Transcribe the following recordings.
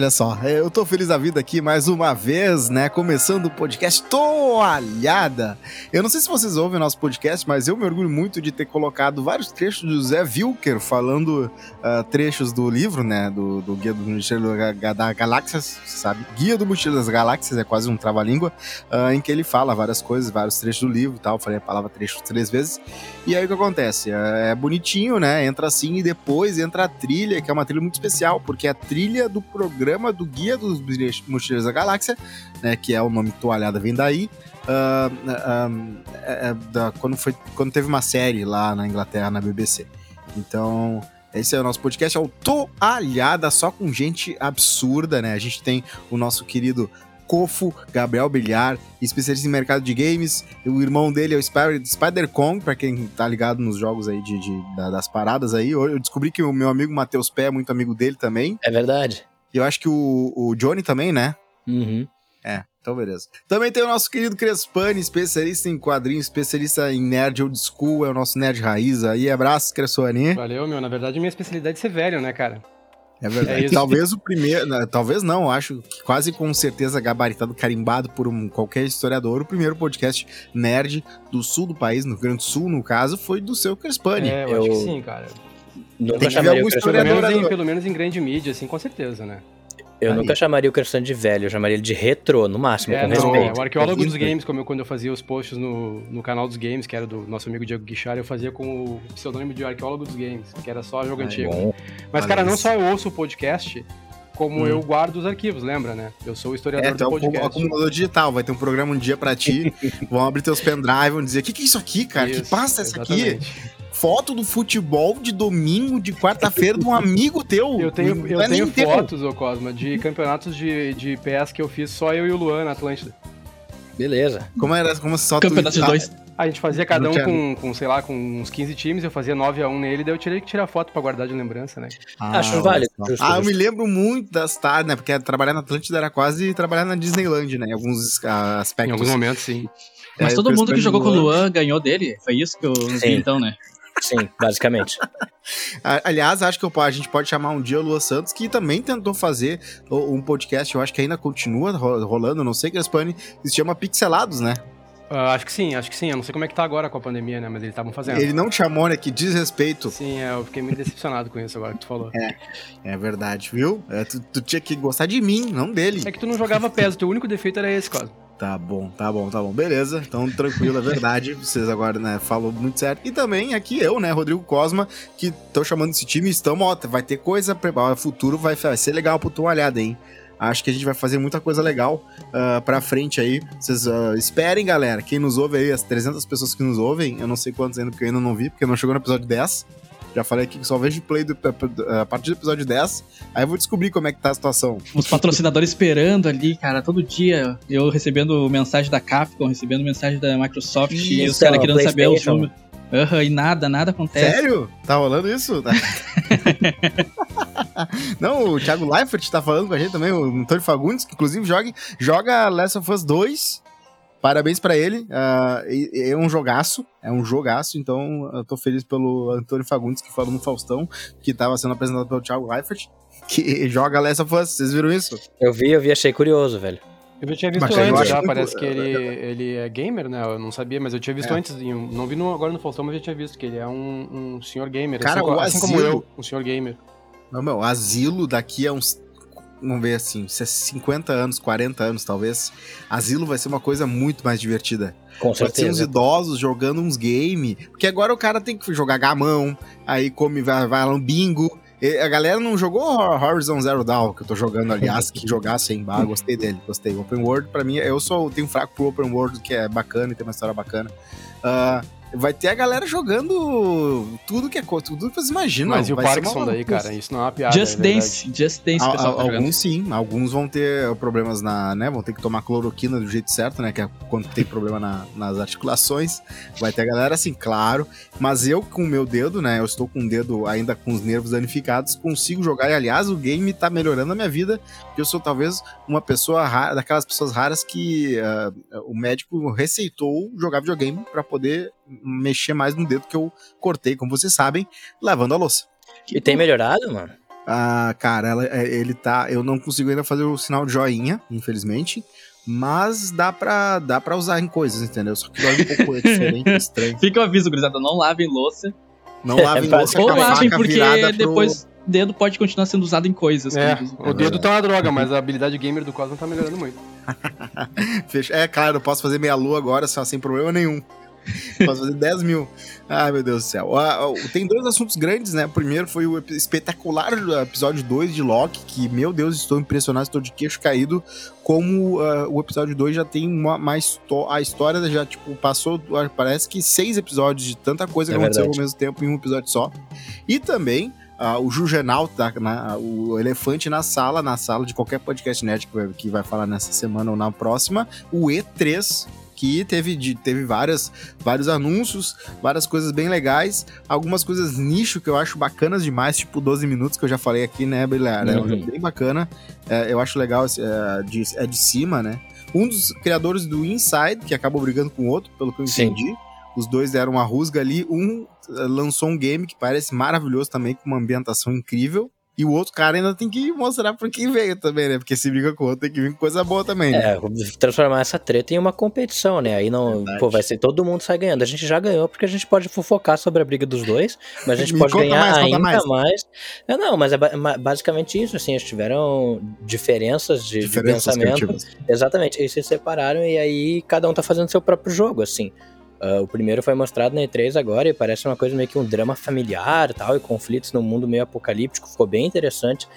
Olha só, eu tô feliz da vida aqui mais uma vez, né? Começando o podcast Toalhada. Eu não sei se vocês ouvem o nosso podcast, mas eu me orgulho muito de ter colocado vários trechos do Zé Wilker falando uh, trechos do livro, né? Do, do Guia do Mochileiro da Galáxia, sabe? Guia do Mochileiro das Galáxias, é quase um trava-língua, uh, em que ele fala várias coisas, vários trechos do livro e tal. Eu falei a palavra trecho três vezes. E aí o que acontece? É, é bonitinho, né? Entra assim e depois entra a trilha, que é uma trilha muito especial, porque é a trilha do programa programa do Guia dos Mochileiros da Galáxia, né, que é o nome Toalhada vem daí, uh, uh, uh, da, quando, foi, quando teve uma série lá na Inglaterra, na BBC. Então, esse é o nosso podcast, é o Toalhada, só com gente absurda, né? A gente tem o nosso querido Cofo, Gabriel Bilhar, especialista em mercado de games. O irmão dele é o Spider, Spider Kong, pra quem tá ligado nos jogos aí de, de das paradas aí. Eu descobri que o meu amigo Matheus Pé é muito amigo dele também. É verdade. E eu acho que o, o Johnny também, né? Uhum. É, então beleza. Também tem o nosso querido Crespani, especialista em quadrinhos, especialista em nerd old school, é o nosso nerd raiz aí. Abraço, Crespani. Valeu, meu. Na verdade, minha especialidade é ser velho, né, cara? É verdade. É talvez o primeiro, né, talvez não, acho que quase com certeza gabaritado, carimbado por um, qualquer historiador, o primeiro podcast nerd do sul do país, no Rio Grande do Sul, no caso, foi do seu Crespani. É, eu, eu... acho que sim, cara. Nunca chamaria o pelo menos, em, pelo menos em grande mídia, assim, com certeza, né? Eu Aí. nunca chamaria o Cristiano de velho, eu chamaria ele de retro, no máximo, é, com não, respeito. É, o arqueólogo dos games, como eu, quando eu fazia os posts no, no canal dos games, que era do nosso amigo Diego Guichard, eu fazia com o pseudônimo de arqueólogo dos games, que era só jogo antigo. Bom. Mas, cara, não só eu ouço o podcast, como hum. eu guardo os arquivos, lembra, né? Eu sou o historiador é, do então, podcast. É, acumulador digital, vai ter um programa um dia pra ti, vão abrir teus pendrive, vão dizer, o que, que é isso aqui, cara? Isso, que pasta é essa aqui? Foto do futebol de domingo, de quarta-feira, de um amigo teu. Eu tenho, eu é tenho fotos, ô Cosma, de campeonatos de, de PS que eu fiz só eu e o Luan na Atlântida. Beleza. Como era? Como só Campeonato de dois. A gente fazia cada um com, com, sei lá, com uns 15 times, eu fazia 9 a 1 nele, daí eu tirei que tirar foto pra guardar de lembrança, né? Ah, Acho válido. ah, eu me lembro muito das tardes, né? Porque trabalhar na Atlântida era quase trabalhar na Disneyland, né? Em alguns aspectos. Em alguns momentos, sim. Mas é, todo mundo que jogou com o Luan ganhou dele? Foi isso que eu vi então, né? Sim, basicamente. Aliás, acho que a gente pode chamar um dia o Lua Santos, que também tentou fazer um podcast, eu acho que ainda continua rolando, não sei, Gaspani, se chama Pixelados, né? Uh, acho que sim, acho que sim. Eu não sei como é que tá agora com a pandemia, né? Mas eles estavam fazendo. Ele não te chamou, né? Que desrespeito. Sim, é, eu fiquei muito decepcionado com isso agora que tu falou. É, é verdade, viu? É, tu, tu, tinha que gostar de mim, não dele. É que tu não jogava PES, o teu único defeito era esse, quase. Tá bom, tá bom, tá bom. Beleza. Então, tranquilo, é verdade. Vocês agora, né, falou muito certo. E também aqui eu, né, Rodrigo Cosma, que tô chamando esse time, estamos, ó, vai ter coisa, o futuro vai, vai ser legal pro olhada, hein? Acho que a gente vai fazer muita coisa legal uh, pra frente aí. Vocês uh, esperem, galera. Quem nos ouve aí, as 300 pessoas que nos ouvem, eu não sei quantos ainda, porque eu ainda não vi, porque não chegou no episódio 10. Já falei aqui que só vejo play do, a partir do episódio 10. Aí eu vou descobrir como é que tá a situação. Os patrocinadores esperando ali, cara, todo dia. Eu recebendo mensagem da Capcom, recebendo mensagem da Microsoft isso, e os caras querendo saber os números. Uhum, e nada, nada acontece. Sério? Tá rolando isso? Não, o Thiago Leifert tá falando com a gente também, o Antônio Fagundes, que inclusive joga, joga Last of Us 2 Parabéns para ele. Uh, é um jogaço, é um jogaço, então eu tô feliz pelo Antônio Fagundes, que falou no Faustão, que tava sendo apresentado pelo Thiago Leifert, que joga Last of Us. Vocês viram isso? Eu vi, eu vi, achei curioso, velho. Eu já tinha visto mas antes, já, muito... parece que ele, ele é gamer, né? Eu não sabia, mas eu tinha visto é. antes, não vi no, agora no Faustão, mas eu já tinha visto que ele é um, um senhor gamer. Cara, assim, o assim asilo... como eu, um senhor gamer. Não, meu, asilo daqui a uns vamos ver assim, 50 anos, 40 anos talvez, Asilo vai ser uma coisa muito mais divertida. Com certeza. Vai ser uns idosos jogando uns game, porque agora o cara tem que jogar gamão, aí come, vai, vai lá no bingo. E a galera não jogou Horizon Zero Dawn, que eu tô jogando, aliás, que jogar sem bar, gostei dele, gostei. Open World, pra mim, eu sou, tenho fraco pro Open World, que é bacana e tem uma história bacana. Uh, vai ter a galera jogando tudo que é tudo que vocês imaginam. Mas e o Parkinson daí, cara? Isso não é uma piada. Just é Dance, Just Dance, a, a, tá Alguns sim, alguns vão ter problemas na, né? Vão ter que tomar cloroquina do jeito certo, né? Que é quando tem problema na, nas articulações. Vai ter a galera assim, claro. Mas eu, com o meu dedo, né? Eu estou com o dedo ainda com os nervos danificados, consigo jogar. E aliás, o game tá melhorando a minha vida, porque eu sou talvez uma pessoa rara, daquelas pessoas raras que uh, o médico receitou jogar videogame para poder mexer mais no dedo que eu cortei, como vocês sabem, lavando a louça. E tem melhorado, mano? Ah, cara, ela, é, ele tá. Eu não consigo ainda fazer o sinal de joinha, infelizmente. Mas dá pra, dá pra usar em coisas, entendeu? Só que dói um pouco é diferente, estranho. Fica o aviso, gurizada, não lavem louça. Não lavem louça Ou lavem porque depois o dedo pode continuar sendo usado em coisas. É, o dedo tá uma droga, mas a habilidade gamer do Cosmo tá melhorando muito. Pro... É, claro, eu posso fazer meia lua agora só sem problema nenhum. Posso fazer 10 mil. Ai, meu Deus do céu. Ah, ah, Tem dois assuntos grandes, né? O primeiro foi o espetacular episódio 2 de Loki, que, meu Deus, estou impressionado, estou de queixo caído. Como ah, o episódio 2 já tem uma, mais. A história já, tipo, passou. ah, Parece que seis episódios de tanta coisa É que aconteceu ao mesmo tempo em um episódio só. E também. ah, o Jugenal, tá, na- o elefante na sala, na sala de qualquer podcast nerd que vai, que vai falar nessa semana ou na próxima, o E3, que teve, de, teve várias, vários anúncios, várias coisas bem legais, algumas coisas nicho que eu acho bacanas demais, tipo 12 minutos, que eu já falei aqui, né? É um Uhum. jogo bem bacana, é, eu acho legal, é, de, é de cima, né? Um dos criadores do Inside, que acabou brigando com o outro, pelo que eu Sim. entendi. Os dois deram uma rusga ali. Um eh, lançou um game que parece maravilhoso também, com uma ambientação incrível. E o outro cara ainda tem que mostrar pra quem veio também, né? Porque se briga com o outro, tem que vir com coisa boa também. né? É, transformar essa treta em uma competição, né? Aí não, Verdade. pô, vai ser todo mundo sai ganhando. A gente já ganhou porque a gente pode fofocar sobre a briga dos dois, mas a gente pode ganhar mais, ainda mais. mais. É, não, mas é basicamente isso, assim, eles tiveram diferenças de, de Diferenças pensamento. criativas. Exatamente, eles se separaram e aí cada um tá fazendo seu próprio jogo, assim. Ah, o primeiro foi mostrado na E3 agora e parece uma coisa meio que um drama familiar tal, e conflitos num mundo meio apocalíptico, ficou bem interessante.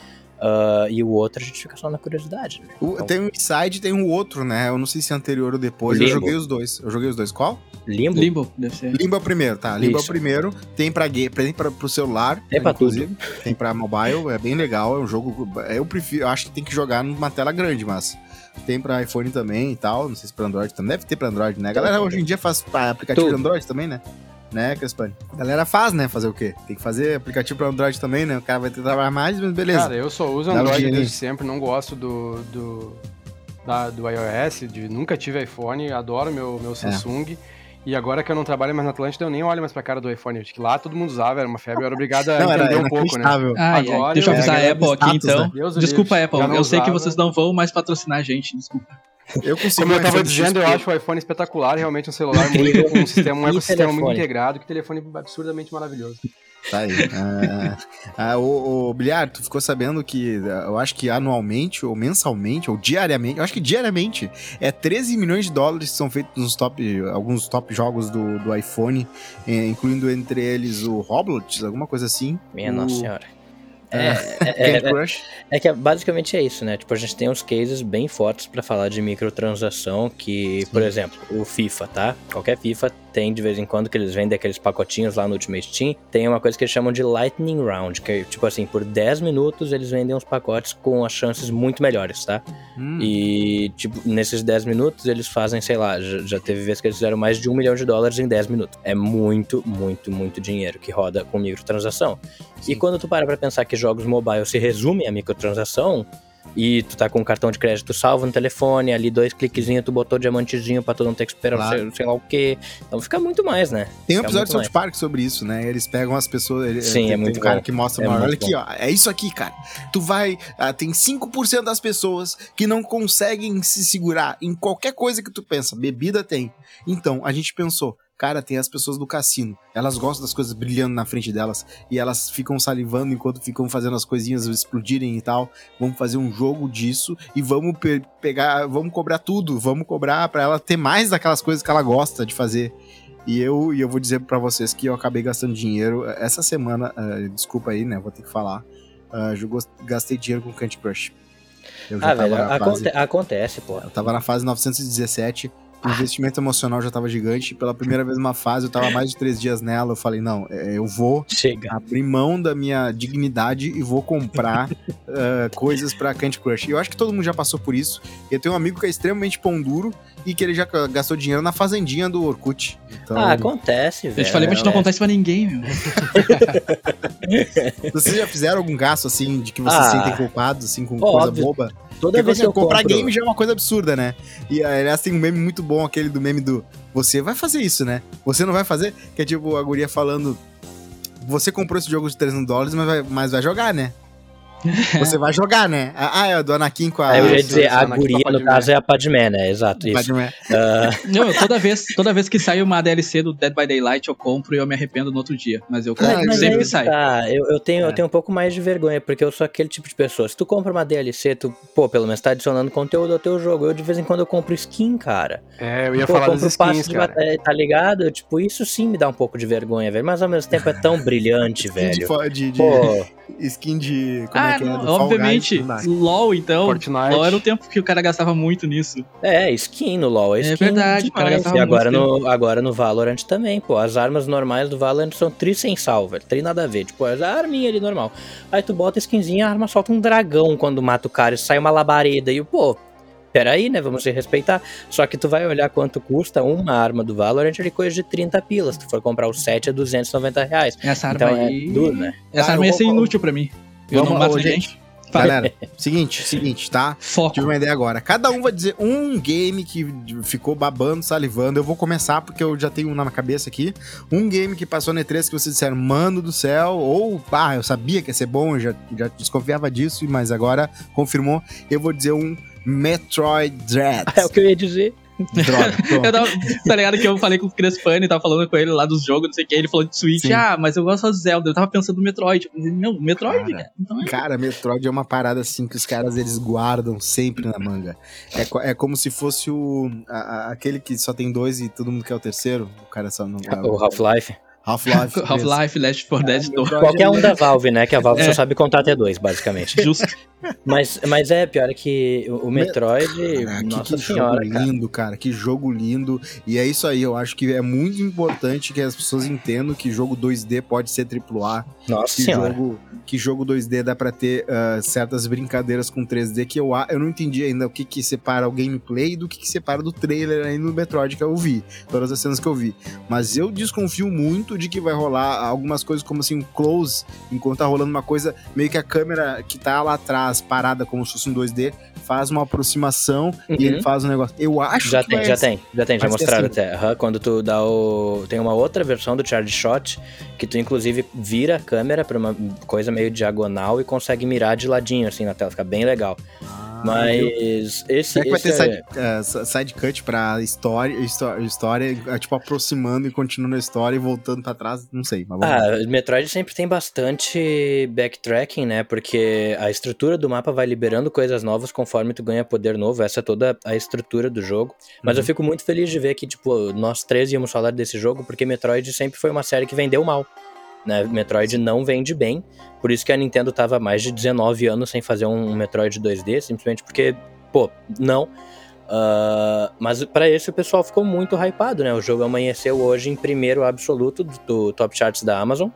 Ah, e o outro a gente fica só na curiosidade. né? O- Então, tem um Inside e tem um outro, né? Eu não sei se é anterior ou depois. Eu Limbo. joguei os dois. Eu joguei os dois. Qual? Limbo? Limbo, deve ser. Limbo é o primeiro, tá? Limbo é o Isso. primeiro. Tem pra, tem pra, pro celular. Tem pra inclusive. Tem pra mobile. É bem legal. É um jogo. Eu prefiro. Eu acho que tem que jogar numa tela grande, mas. Tem pra iPhone também e tal. Não sei se pra Android também. Deve ter pra Android, né? A galera hoje em dia faz pra aplicativo Tudo. Android também, né? Né, Crespani? A galera faz, né? Fazer o quê? Tem que fazer aplicativo pra Android também, né? O cara vai ter que trabalhar mais, mas beleza. Cara, eu só uso Android desde sempre, não gosto do, do, da- do iOS, de, nunca tive iPhone, adoro meu, É. meu Samsung. E agora que eu não trabalho mais na Atlântida, eu nem olho mais pra cara do iPhone. Acho que lá todo mundo usava, era uma febre, eu era obrigado a não, era entender um pouco, né? é. Agora deixa eu avisar é, a Apple aqui status, então. né? Desculpa, Apple. Eu sei que usava. vocês não vão mais patrocinar a gente. Desculpa. Eu consigo Como eu tava iPhone dizendo, eu acho o iPhone espetacular, realmente um celular muito, um, sistema, um ecossistema muito integrado, que telefone absurdamente maravilhoso. Tá aí. Ah, ah, o, o Bilhar, tu ficou sabendo que ah, eu acho que anualmente, ou mensalmente, ou diariamente, eu acho que diariamente, é 13 milhões de dólares que são feitos nos top, alguns top jogos do, do iPhone, eh, incluindo entre eles o Roblox, alguma coisa assim. Minha o nossa senhora. É, É, é, Candy Crush. é que basicamente é isso, né? Tipo, a gente tem uns cases bem fortes pra falar de microtransação, que, por exemplo, o FIFA, tá? Qualquer FIFA tem de vez em quando que eles vendem aqueles pacotinhos lá no Ultimate Team. Tem uma coisa que eles chamam de Lightning Round, que é tipo assim, por 10 minutos eles vendem uns pacotes com as chances muito melhores, tá? Hum, E, tipo, nesses 10 minutos eles fazem, sei lá, já, já teve vezes que eles fizeram mais de um milhão de dólares em 10 minutos. É muito, muito, muito dinheiro que roda com microtransação. E Sim. quando tu para pra pensar que jogos mobile se resumem a microtransação, e tu tá com um cartão de crédito salvo no telefone, ali dois cliquezinhos, tu botou diamantezinho pra tu não ter que esperar Claro. sei, sei lá o quê. Então fica muito mais, né? Tem um Fica episódio de South Park sobre isso, né? Eles pegam as pessoas. Ele, Sim, tem, é tem muito um cara bom. que mostra, É uma, olha aqui, ó. É isso aqui, cara. Tu vai. ah, tem 5% das pessoas que não conseguem se segurar em qualquer coisa que tu pensa. Bebida tem. Então, a gente pensou. Cara, tem as pessoas do cassino. Elas gostam das coisas brilhando na frente delas. E elas ficam salivando enquanto ficam fazendo as coisinhas explodirem e tal. Vamos fazer um jogo disso e vamos pe- pegar. Vamos cobrar tudo. Vamos cobrar pra ela ter mais daquelas coisas que ela gosta de fazer. E eu, e eu vou dizer pra vocês que eu acabei gastando dinheiro essa semana. ah, desculpa aí, né? Vou ter que falar. ah, eu gastei dinheiro com Candy Crush. Eu já Ah, velho, aconte- acontece, pô. Eu tava na fase 917. O investimento emocional já tava gigante. Pela primeira vez numa fase, eu tava mais de três dias nela. Eu falei, não, é, eu vou Chega. abrir mão da minha dignidade e vou comprar ah, coisas pra Candy Crush. E eu acho que todo mundo já passou por isso. Eu tenho um amigo que é extremamente pão duro e que ele já gastou dinheiro na fazendinha do Orkut. Então, Ah, acontece, velho. Eu te falei pra gente não É. contar isso pra ninguém, meu. vocês já fizeram algum gasto assim de que vocês Ah, sentem culpados, assim, com óbvio. coisa boba? Toda Porque vez que eu comprar compro... game já é uma coisa absurda, né? E aliás, tem um meme muito bom, aquele do meme do você vai fazer isso, né? Você não vai fazer? Que é tipo a guria falando. Você comprou esse jogo de 300 dólares, mas vai, mas vai jogar, né? Você vai jogar, né? Ah, é do Anakin com a. Eu ia dizer, a guria, no caso, é a Padmé, né? Exato, isso. Padmé. Uh... Não, toda vez, toda vez que sai uma DLC do Dead by Daylight, eu compro e eu me arrependo no outro dia. Mas eu compro mas sempre que sai. Tá, eu, eu, tenho, é. eu tenho um pouco mais de vergonha, porque eu sou aquele tipo de pessoa. Se tu compra uma DLC, tu, pô, pelo menos tá adicionando conteúdo ao teu jogo. Eu, de vez em quando, eu compro skin, cara. É, eu ia pô, falar eu das skins, cara. De batalha, tá ligado? Tipo, isso sim me dá um pouco de vergonha, velho. Mas ao mesmo tempo é tão brilhante, velho. De, de, pô. Skin de. Como é ah, é que é? Não, obviamente. Guys, LOL, então. Fortnite. LOL era o tempo que o cara gastava muito nisso. É, skin no LOL. É, é skin é verdade, o cara gastava e agora muito no, agora no Valorant também, pô. As armas normais do Valorant são tri sem sal, velho. Tri nada a ver. Tipo, a arminha ali normal. Aí tu bota a skinzinha, a arma solta um dragão quando mata o cara e sai uma labareda. E, pô, peraí, né? Vamos se respeitar. Só que tu vai olhar quanto custa uma arma do Valorant de coisa de 30 pilas. Se tu for comprar o set é 290 reais. Essa arma então, aí... é duro, né? Essa ah, arma ia ser inútil pra mim. Eu não mato gente. Galera, seguinte, seguinte, tá? Foco. Tive uma ideia agora. Cada um vai dizer um game que ficou babando, salivando. Eu vou começar porque eu já tenho um na cabeça aqui. Um game que passou na E3 que vocês disseram, mano do céu, ou, pá, eu sabia que ia ser bom, eu já, já desconfiava disso, mas agora confirmou. Eu vou dizer um Metroid Dread. É o que eu ia dizer. Droga. eu tava, tá ligado que eu falei com o Crespani, tava falando com ele lá dos jogos, não sei o que, ele falou de Switch, Sim. ah, mas eu gosto de Zelda, eu tava pensando no Metroid. Não, Metroid, cara. Então é... Cara, Metroid é uma parada assim que os caras eles guardam sempre na manga. É, é como se fosse o a, a, aquele que só tem dois e todo mundo quer o terceiro. O cara só não. O Half-Life. Half-Life. Half-Life, Last 4 Dead 2. Qualquer um da Valve, né? Que a Valve é. só sabe contar até dois, basicamente. Justo. Mas, mas é, pior é que o Metroid. Caraca, nossa que senhora. Jogo lindo, cara. Que jogo lindo. E é isso aí, eu acho que é muito importante que as pessoas entendam que jogo 2D pode ser AAA. Nossa que senhora. Jogo, que jogo 2D dá pra ter uh, certas brincadeiras com 3D que eu, eu não entendi ainda o que que separa o gameplay do que que separa do trailer aí no Metroid que eu vi. Todas as cenas que eu vi. Mas eu desconfio muito de que vai rolar algumas coisas como assim, um close, enquanto tá rolando uma coisa, meio que a câmera que tá lá atrás, parada como se fosse um 2D, faz uma aproximação uhum. e ele faz um negócio. Eu acho já que tem, já tem, já tem, já mostraram assim. até. Uhum, quando tu dá o. Tem uma outra versão do Charge Shot que tu inclusive vira a câmera pra uma coisa meio diagonal e consegue mirar de ladinho assim na tela, fica bem legal. Ah. Mas esse. Será que vai ter é... side, uh, side cut pra história, história, é, tipo, aproximando e continuando a história e voltando pra trás? Não sei. Mas ah, Metroid sempre tem bastante backtracking, né? Porque a estrutura do mapa vai liberando coisas novas conforme tu ganha poder novo. Essa é toda a estrutura do jogo. Mas uhum. eu fico muito feliz de ver que, tipo, nós três íamos falar desse jogo, porque Metroid sempre foi uma série que vendeu mal. Né? Metroid não vende bem, por isso que a Nintendo tava mais de 19 anos sem fazer um Metroid 2D, simplesmente porque, pô, não. Uh, mas para esse o pessoal ficou muito hypado, né? O jogo amanheceu hoje em primeiro absoluto do, do Top Charts da Amazon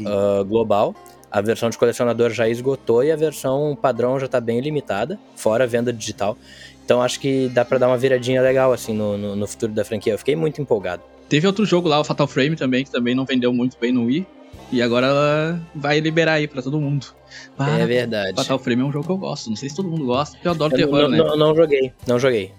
uh, global. A versão de colecionador já esgotou e a versão padrão já tá bem limitada, fora a venda digital. Então acho que dá para dar uma viradinha legal assim no, no, no futuro da franquia. Eu fiquei muito empolgado. Teve outro jogo lá, o Fatal Frame também, que também não vendeu muito bem no Wii. E agora ela vai liberar aí pra todo mundo. é verdade. Fatal Frame é um jogo que eu gosto. Não sei se todo mundo gosta, porque eu adoro eu terror, não, né? Não, não joguei, não joguei.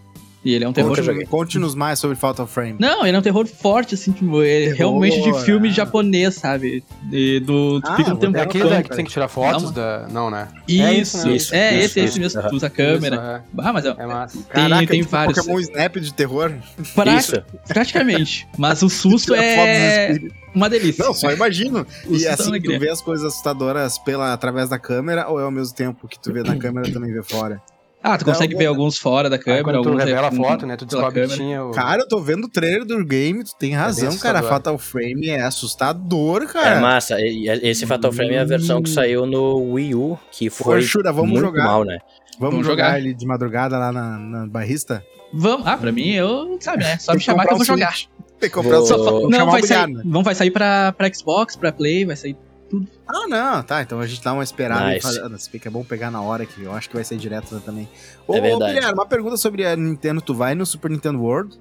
E ele é um terror. Conte-nos mais sobre Fatal Frame. Não, ele é um terror forte, assim, tipo, é terror, realmente de filme é. japonês, sabe? E do. Ah, fica um tempo é aquele que tem que tirar fotos não, da. Não, né? Isso, é isso, né? isso, é isso, esse, esse mesmo. Tu usa a câmera. Isso, é. Ah, mas é, é massa. Tem, Caraca, tem tipo vários. Pokémon Snap de terror. Pra, isso. Praticamente. Mas o susto é uma delícia. Não, só imagino. e assim, tu vê as coisas assustadoras pela, através da câmera ou é ao mesmo tempo que tu vê na câmera também vê fora? Ah, tu consegue ver alguns fora da câmera. Aí, tu revela a foto, né? Tu descobre que tinha o... Cara, eu tô vendo o trailer do game, tu tem é razão, é cara. Fatal Frame é assustador, cara. É massa. Esse Fatal Frame é a versão que saiu no Wii U, que foi Poxa, vamos muito jogar. mal, né? Vamos, vamos jogar. jogar ele de madrugada lá na, na barrista? Vamos. Ah, pra mim, eu, sabe, né? Só me chamar que eu vou jogar. Tem que comprar vou... o Não, vai sair, Vamos, vai sair pra, pra Xbox, pra Play, vai sair tudo. Ah, não, tá. Então a gente dá uma esperada. Nice. Faz... Ah, que é bom pegar na hora, que eu acho que vai sair direto né, também. Ô, é verdade. Guilherme, uma pergunta sobre a Nintendo. Tu vai no Super Nintendo World?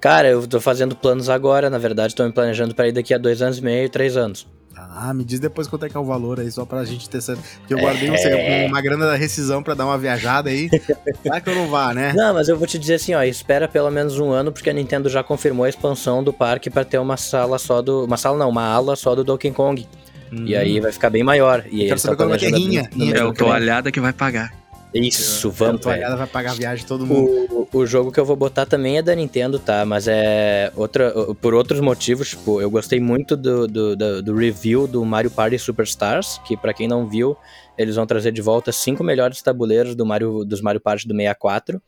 Cara, eu tô fazendo planos agora, na verdade, tô me planejando para ir daqui a dois anos e meio, três anos. Ah, me diz depois quanto é que é o valor aí, só pra gente ter certeza. Porque eu guardei é... uma grana da rescisão pra dar uma viajada aí. Vai que eu não vá, né? Não, mas eu vou te dizer assim, ó, espera pelo menos um ano, porque a Nintendo já confirmou a expansão do parque para ter uma sala só do. Uma sala não, uma ala só do Donkey Kong. Hum. E aí vai ficar bem maior. E aí Quero saber quando é que é. É o toalhada que vai pagar. Isso, vamos. A toalhada vai pagar a viagem de todo mundo. O, o jogo que eu vou botar também é da Nintendo, tá? Mas é outra, por outros motivos, tipo, eu gostei muito do, do, do, do review do Mario Party Superstars, que para quem não viu, eles vão trazer de volta cinco melhores tabuleiros do Mario, dos Mario Party do 64,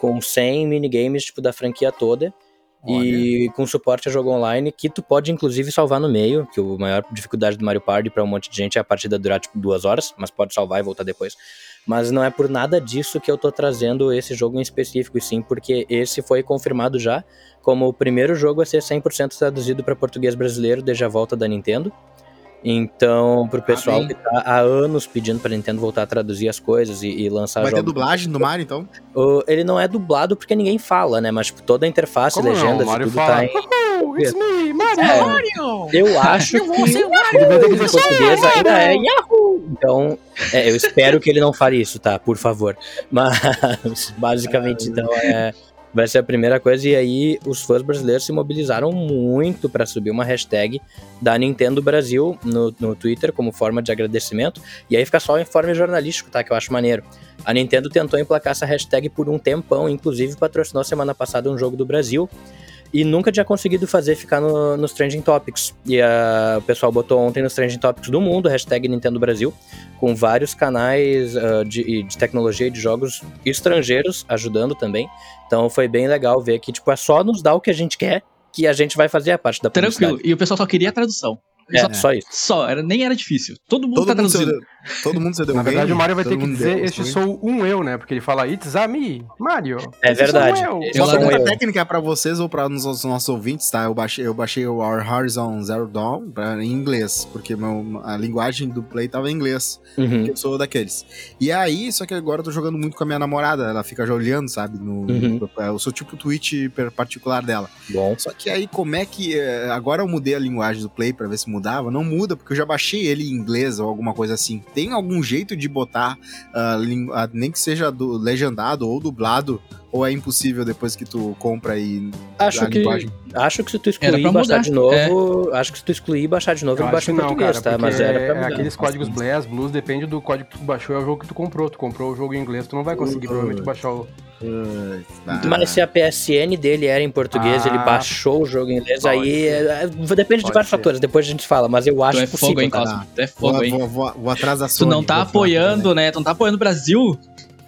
com 100 minigames, tipo, da franquia toda. Olha. E com suporte a jogo online, que tu pode inclusive salvar no meio, que a maior dificuldade do Mario Party para um monte de gente é a partida durar tipo duas horas, mas pode salvar e voltar depois. Mas não é por nada disso que eu tô trazendo esse jogo em específico, e sim porque esse foi confirmado já como o primeiro jogo a ser 100% traduzido para português brasileiro desde a volta da Nintendo. Então, pro pessoal ah, que tá há anos pedindo pra Nintendo voltar a traduzir as coisas e, e lançar Vai jogos. ter dublagem do Mario, então? O, ele não é dublado porque ninguém fala, né? Mas, tipo, toda a interface, Como legendas não? e tudo fala. tá em. Oh, it's me, Mario! É, Mario! Eu acho eu que o português ainda é Yahoo! Então, é, eu espero que ele não fale isso, tá? Por favor. Mas, basicamente, então, é vai ser a primeira coisa. E aí, os fãs brasileiros se mobilizaram muito para subir uma hashtag da Nintendo Brasil no, no Twitter como forma de agradecimento. E aí fica só o informe jornalístico, tá? Que eu acho maneiro. A Nintendo tentou emplacar essa hashtag por um tempão, inclusive patrocinou semana passada um jogo do Brasil e nunca tinha conseguido fazer ficar no, nos Trending Topics. E a, o pessoal botou ontem nos Trending Topics do mundo, hashtag Nintendo Brasil, com vários canais uh, de, de, tecnologia e de jogos estrangeiros ajudando também. Então foi bem legal ver que tipo, é só nos dar o que a gente quer que a gente vai fazer a parte da Tranquilo, e o pessoal só queria a tradução. É, só, só, isso. Só, era, nem era difícil. Todo mundo todo tá mundo traduzindo. todo mundo se deu Na verdade, o Mario vai ter que dizer, deu, este sou um eu, né? Porque ele fala, it's a me, Mario. É verdade. Uma pergunta técnica pra vocês ou pra os nossos ouvintes, tá? Eu baixei, eu baixei o Our Horizon Zero Dawn pra, em inglês, porque meu, a linguagem do Play tava em inglês. Uhum. eu sou daqueles. E aí, só que agora eu tô jogando muito com a minha namorada, ela fica já olhando, sabe? No, uhum. no, eu sou tipo o tweet particular dela. Bom. Só que aí, como é que. Eh, agora eu mudei a linguagem do Play pra ver se mudava. Não muda, porque eu já baixei ele em inglês ou alguma coisa assim. Tem algum jeito de botar, uh, nem que seja do, legendado ou dublado, ou é impossível depois que tu compra e acho que linguagem? acho que se tu excluir e baixar de novo, é. acho que se tu excluir e baixar de novo, eu ele baixa em português, cara, tá? Mas era pra mudar. aqueles códigos Blast, Blues, depende do código que tu baixou, é o jogo que tu comprou. Tu comprou o jogo em inglês, tu não vai conseguir uh, provavelmente baixar o mas se a PSN dele era em português, ah, ele baixou o jogo em inglês, aí é, depende de vários ser. fatores, depois a gente fala, mas eu acho tu é possível, fogo, hein, Cosmo? Tu é fogo, vou, hein? Vou, vou, vou atrás da Sony. Tu não tá apoiando, né? Tu não tá apoiando o Brasil?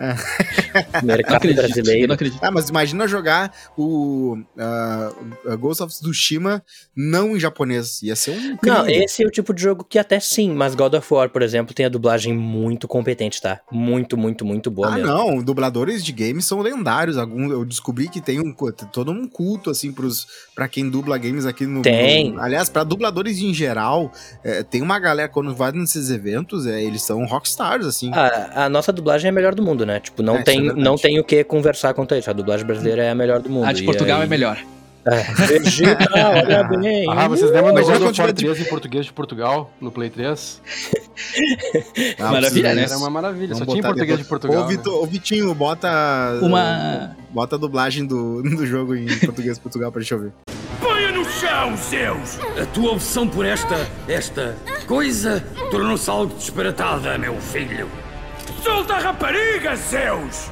Mercado acredito, brasileiro. não acredito. Ah, mas imagina jogar o uh, Ghost of Tsushima não em japonês. Ia ser um. Não, esse é o tipo de jogo que até sim, mas God of War, por exemplo, tem a dublagem muito competente, tá? Muito, muito, muito boa ah, mesmo. não. Dubladores de games são lendários. Algum, eu descobri que tem um, todo um culto, assim, pros, pra quem dubla games aqui no. Tem. No, aliás, pra dubladores em geral, é, tem uma galera, quando vai nesses eventos, é, eles são rockstars, assim. A, a nossa dublagem é a melhor do mundo, né? Tipo, não, é, tem, é não tem o que conversar quanto a isso. A dublagem brasileira é a melhor do mundo. A de Portugal aí... é melhor. É, Vegeta, olha bem. Ah, vocês lembram do God of War 3 em português de Portugal, no Play 3? Ah, maravilha, né? Era uma maravilha, Vamos só tinha em português depois. de Portugal. Ô, Vitor, né? ô, Vitinho, bota. Uma. Bota a dublagem do, do jogo em português de Portugal pra gente ouvir. Ponha no chão, Zeus! A tua opção por esta. esta. coisa tornou-se algo disparatada, meu filho. Solta a rapariga, Zeus!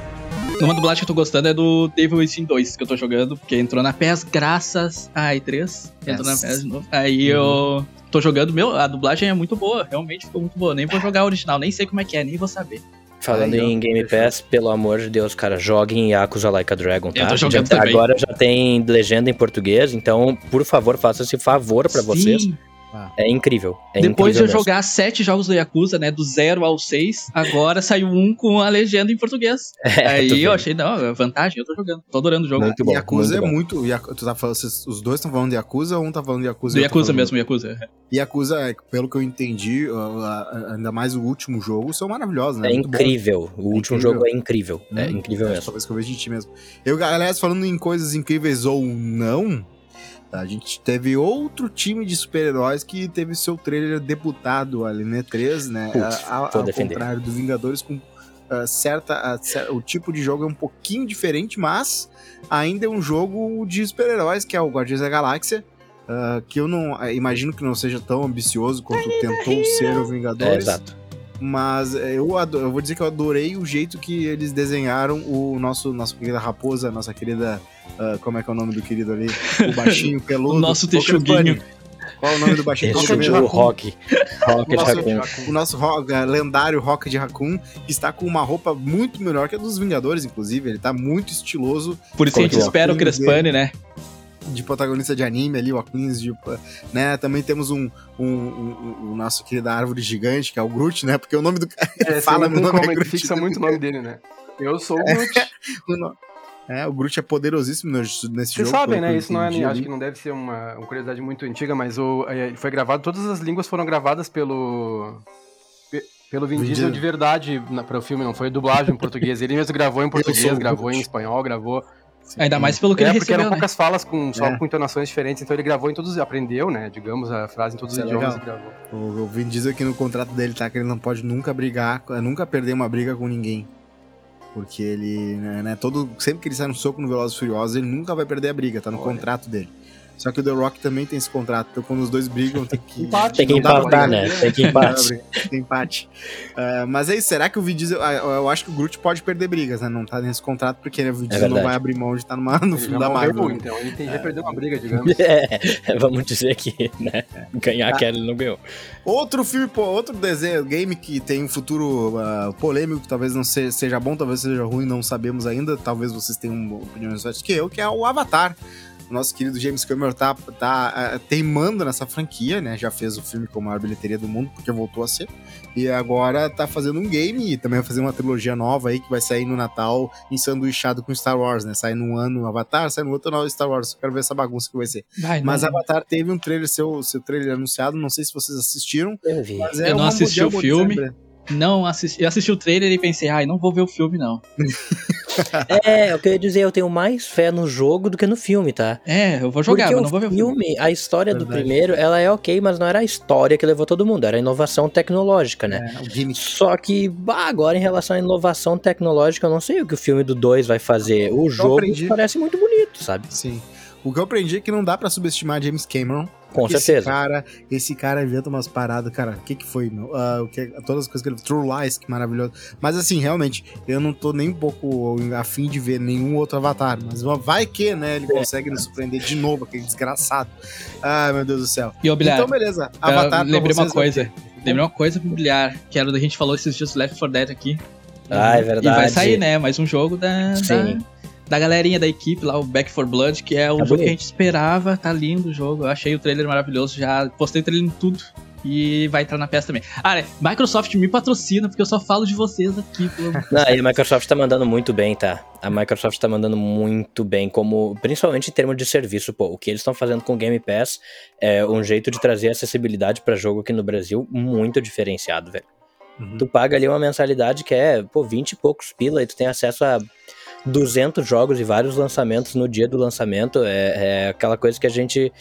Uma dublagem que eu tô gostando é do Devil Within 2, que eu tô jogando, porque entrou na PES graças a i3. Entrou yes. na PES de novo. Aí uhum. eu tô jogando, meu, a dublagem é muito boa, realmente ficou muito boa. Nem vou jogar a original, nem sei como é que é, nem vou saber. Falando Aí, em Game Pass, pelo amor de Deus, cara, joguem Yakuza Like a Dragon, tá? Eu tô jogando já, também. Agora já tem legenda em português, então, por favor, faça esse favor para vocês. Ah. É incrível. É Depois incrível de eu jogar sete jogos do Yakuza, né? Do zero ao seis, agora saiu um com a legenda em português. É, Aí eu achei, não, é vantagem, eu tô jogando. Tô adorando o jogo. Muito bom. Yakuza muito é muito. Yaku, tu tá falando, os dois estão falando de Yakuza ou um tá falando de Yakuza? Do Yakuza mesmo, Yakuza. Yakuza, é, pelo que eu entendi, ainda mais o último jogo, são maravilhosos, né? É muito incrível. Bom. O último incrível. jogo é incrível. Hum, é incrível mesmo. Talvez que eu vejo de ti mesmo. Eu, aliás, falando em coisas incríveis ou não. A gente teve outro time de super-heróis que teve seu trailer debutado ali, né? 3, né? Putz, a, a, ao defender. contrário dos Vingadores, com uh, certa, uh, O tipo de jogo é um pouquinho diferente, mas ainda é um jogo de super-heróis, que é o Guardiões da Galáxia. uh, que eu não uh, imagino que não seja tão ambicioso quanto tentou ser o Vingadores. É, exato. Mas eu, eu vou dizer que eu adorei o jeito que eles desenharam o nosso nossa querida raposa, nossa querida. Uh, como é que é o nome do querido ali? O baixinho peludo. o nosso texuguinho. Qual é o nome do baixinho? o Rock. Rock o nosso, O nosso rock, lendário Rock de Raccoon, que está com uma roupa muito melhor que a dos Vingadores, inclusive. Ele tá muito estiloso. Por isso a gente espera o Crespani, né? De protagonista de anime ali, o Aquins, de, né? Também temos um, um, um, um, nosso querido árvore gigante, que é o Groot, né? Porque o nome do cara é, fala meu nome é Groot. fixa muito o nome dele, né? Eu sou o Groot. É, o Groot é poderosíssimo nesse Vocês jogo. Vocês sabem, né? Isso não é, acho que não deve ser uma, uma curiosidade muito antiga, mas o, é, foi gravado, todas as línguas foram gravadas pelo pelo Vin Diesel de verdade para o filme, não foi dublagem em português. Ele mesmo gravou em português, gravou em espanhol, gravou Ainda mais pelo que é, ele recebeu, eram né? poucas falas com, só é. com entonações diferentes, então ele gravou em todos, aprendeu, né, digamos, a frase em todos Isso os é idiomas legal. e gravou. O, o Vin Diesel aqui no contrato dele tá que ele não pode nunca brigar, nunca perder uma briga com ninguém. Porque ele, né, né todo, sempre que ele sai no soco no Velozes Furiosos, ele nunca vai perder a briga, tá no Olha. contrato dele. Só que o The Rock também tem esse contrato. Então, quando os dois brigam, tem que. empate, tem que empatar, né? Tem que empate. tem empate. Uh, mas aí, será que o Vin Diesel. Uh, eu acho que o Groot pode perder brigas, né? Não tá nesse contrato, porque né, o Vin é Diesel é não vai abrir mão de estar numa, no filme da Marvel. Né? Então, ele tem, já perdeu uma briga, digamos. É, vamos dizer que, né? Ganhar aquela ele não ganhou. Outro filme, pô, outro desenho, game que tem um futuro uh, polêmico, que talvez não seja, seja bom, talvez seja ruim, não sabemos ainda. Talvez vocês tenham opiniões mais que eu, que é o Avatar o nosso querido James Cameron tá, tá uh, teimando nessa franquia, né? Já fez o filme com a maior bilheteria do mundo, porque voltou a ser. E agora tá fazendo um game e também vai fazer uma trilogia nova aí que vai sair no Natal ensanduichado com Star Wars, né? Sai num ano Avatar, sai no outro ano Star Wars. Quero ver essa bagunça que vai ser. Vai, mas Avatar teve um trailer, seu, seu trailer anunciado, não sei se vocês assistiram. Eu vi. É eu não assisti o filme. Não assisti, eu assisti o trailer e pensei, ai, não vou ver o filme não. é, o que eu ia dizer, eu tenho mais fé no jogo do que no filme, tá? É, eu vou jogar, Porque mas não vou ver o filme. filme. A história Verdade. do primeiro, ela é ok, mas não era a história que levou todo mundo, era a inovação tecnológica, né? É, Só que, bah, agora em relação à inovação tecnológica, eu não sei o que o filme do 2 vai fazer. O jogo parece muito bonito, sabe? Sim. O que eu aprendi é que não dá para subestimar James Cameron. Com certeza. Esse cara, esse cara inventa umas paradas, cara. O que que foi, meu? Uh, o que, todas as coisas que ele. True Lies, que maravilhoso. Mas assim, realmente, eu não tô nem um pouco afim de ver nenhum outro avatar. Mas vai que, né? Ele consegue nos surpreender de novo, aquele desgraçado. Ai, meu Deus do céu. E, então, beleza. Avatar. Lembrei uma coisa. Lembrei uma coisa pro Bilhar, que era da gente falou esses dias Left 4 Dead aqui. Ah, é verdade. E vai sair, né? Mais um jogo da. Sim. Da da galerinha da equipe lá, o Back for Blood, que é o tá jogo bonito. que a gente esperava. Tá lindo o jogo. Eu achei o trailer maravilhoso. Já postei trailer em tudo. E vai entrar na peça também. Ah, né? Microsoft me patrocina, porque eu só falo de vocês aqui. Pelo... Não, e a Microsoft tá mandando muito bem, tá? A Microsoft tá mandando muito bem, como principalmente em termos de serviço, pô. O que eles estão fazendo com o Game Pass é um jeito de trazer acessibilidade para jogo aqui no Brasil muito diferenciado, velho. Uhum. Tu paga ali uma mensalidade que é, pô, 20 e poucos pila e tu tem acesso a 200 jogos e vários lançamentos no dia do lançamento. É, é aquela coisa que a gente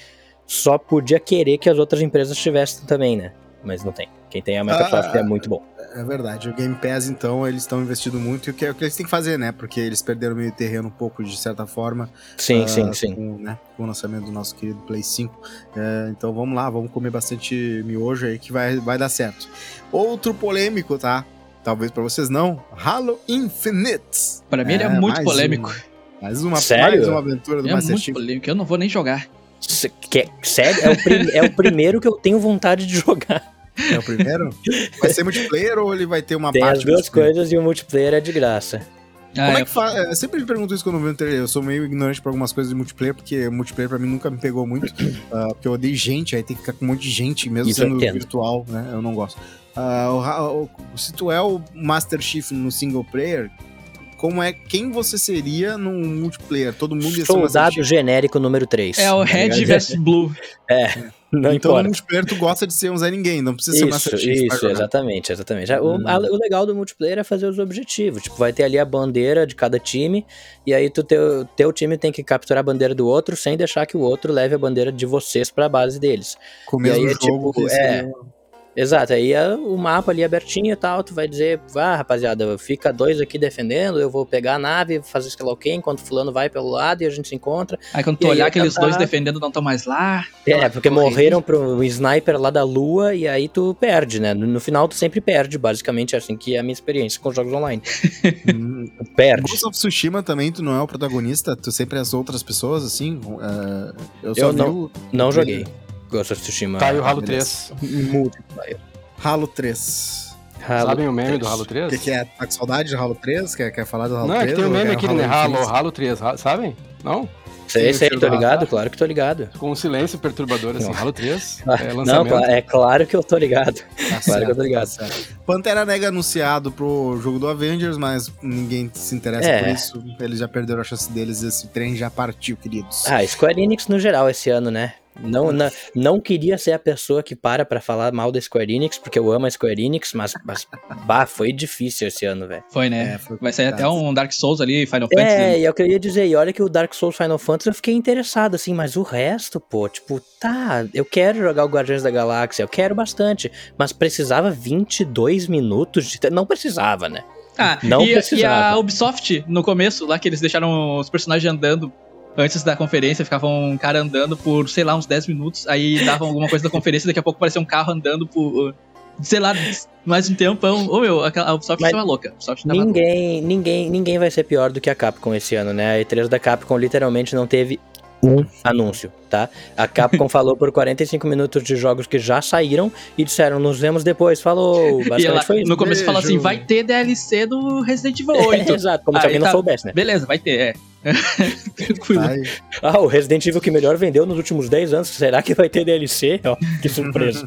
só podia querer que as outras empresas tivessem também, né? Mas não tem. Quem tem a Microsoft ah, é muito bom. É verdade. O Game Pass, então, eles estão investindo muito e o que, é o que eles têm que fazer, né? Porque eles perderam meio terreno um pouco, de certa forma. Sim, uh, sim, sim. Com, né, com o lançamento do nosso querido Play 5. Uh, é, então vamos lá, vamos comer bastante miojo aí que vai, vai dar certo. Outro polêmico, tá? Talvez para vocês não. Halo Infinite. Para mim ele é, é muito polêmico. Um, mais uma, Sério? mais uma aventura do é Master muito Chief. polêmico, eu não vou nem jogar. Que, sério? É o, prim, é o primeiro que eu tenho vontade de jogar. É o primeiro? Vai ser multiplayer ou ele vai ter uma Tem parte? Tem as duas coisas e o multiplayer é de graça. Ah, Como é, é que faz? Eu sempre me pergunto isso quando eu vejo trailer. Eu sou meio ignorante pra algumas coisas de multiplayer, porque multiplayer pra mim nunca me pegou muito. uh, porque eu odeio gente, aí tem que ficar com um monte de gente, mesmo isso sendo virtual, né? Eu não gosto. Uh, se tu é o Master Chief no single player, como é quem você seria no multiplayer? Todo mundo ia Soldado genérico número 3. É o Red vs Blue. É. Não então importa. no multiplayer tu gosta de ser um Zé Ninguém, não precisa isso, ser Master Chief. Isso, exatamente, exatamente. Hum. O, a, o, legal do multiplayer é fazer os objetivos. Tipo, vai ter ali a bandeira de cada time, e aí tu teu, teu time tem que capturar a bandeira do outro sem deixar que o outro leve a bandeira de vocês para a base deles. Com o mesmo e aí, jogo tipo, é, Exato, aí é o mapa ali abertinho e tal, tu vai dizer, ah, rapaziada, fica dois aqui defendendo, eu vou pegar a nave, fazer sei lá o quê, enquanto fulano vai pelo lado e a gente se encontra. Aí quando tu aí olhar aqueles tentar- dois defendendo não estão mais lá. É, porque morreram pro sniper lá da lua e aí tu perde, né? No, no final tu sempre perde, basicamente é assim que é a minha experiência com jogos online. Hum, perde. Ghost of Tsushima também, tu não é o protagonista, tu sempre é as outras pessoas, assim. é, eu só Eu vi não- o Não joguei Ghost of Tsushima. Tá o Halo beleza. 3. multiplayer. Halo 3. Halo Sabem o meme 3. do Halo O 3? que, que é? Tá com saudade do Halo 3? Quer, quer falar do Halo Não, 3? é que tem um meme quer aqui, né? Halo? Halo 3, ha- sabem? Não? Sei, sei, tô tá. ligado, claro que tô ligado. Com um silêncio perturbador, assim. Halo 3, Ah, é Não, lançamento. cla- é claro que eu tô ligado. Tá Claro que eu tô certo, ligado. tá certo. Pantera Negra anunciado pro jogo do Avengers, mas ninguém se interessa É. por isso. Eles já perderam a chance deles, esse trem já partiu, queridos. Ah, Square Enix no geral esse ano, né? Não, não, não queria ser a pessoa que para pra falar mal da Square Enix, porque eu amo a Square Enix, mas, mas bah, foi difícil esse ano, velho. Foi, né? É, foi Vai sair até um Dark Souls ali, Final Fantasy. É, e é que eu ia dizer, e olha que o Dark Souls Final Fantasy eu fiquei interessado, assim, mas o resto, pô, tipo, tá, eu quero jogar o Guardiões da Galáxia, eu quero bastante, mas precisava 22 minutos de. Não precisava, né? Ah, Não e, e precisava. a Ubisoft, no começo, lá que eles deixaram os personagens andando antes da conferência, ficava um cara andando por, sei lá, uns 10 minutos, aí davam alguma coisa da conferência, daqui a pouco parecia um carro andando por, sei lá, mais um tempão. Ô meu, aquela- a Ubisoft Mas tava louca. Ubisoft tava louca. Ninguém, ninguém, ninguém vai ser pior do que a Capcom esse ano, né? A E3 da Capcom literalmente não teve um anúncio, tá? A Capcom falou por 45 minutos de jogos que já saíram e disseram, nos vemos depois, falou. E Basicamente ela, foi isso. no começo falou assim, vai ter DLC do Resident Evil 8. Exato, como se alguém não tá- soubesse, né? Beleza, vai ter, é. Tranquilo. Vai. Ah, o Resident Evil que melhor vendeu nos últimos 10 anos, será que vai ter DLC? Ó, que surpresa.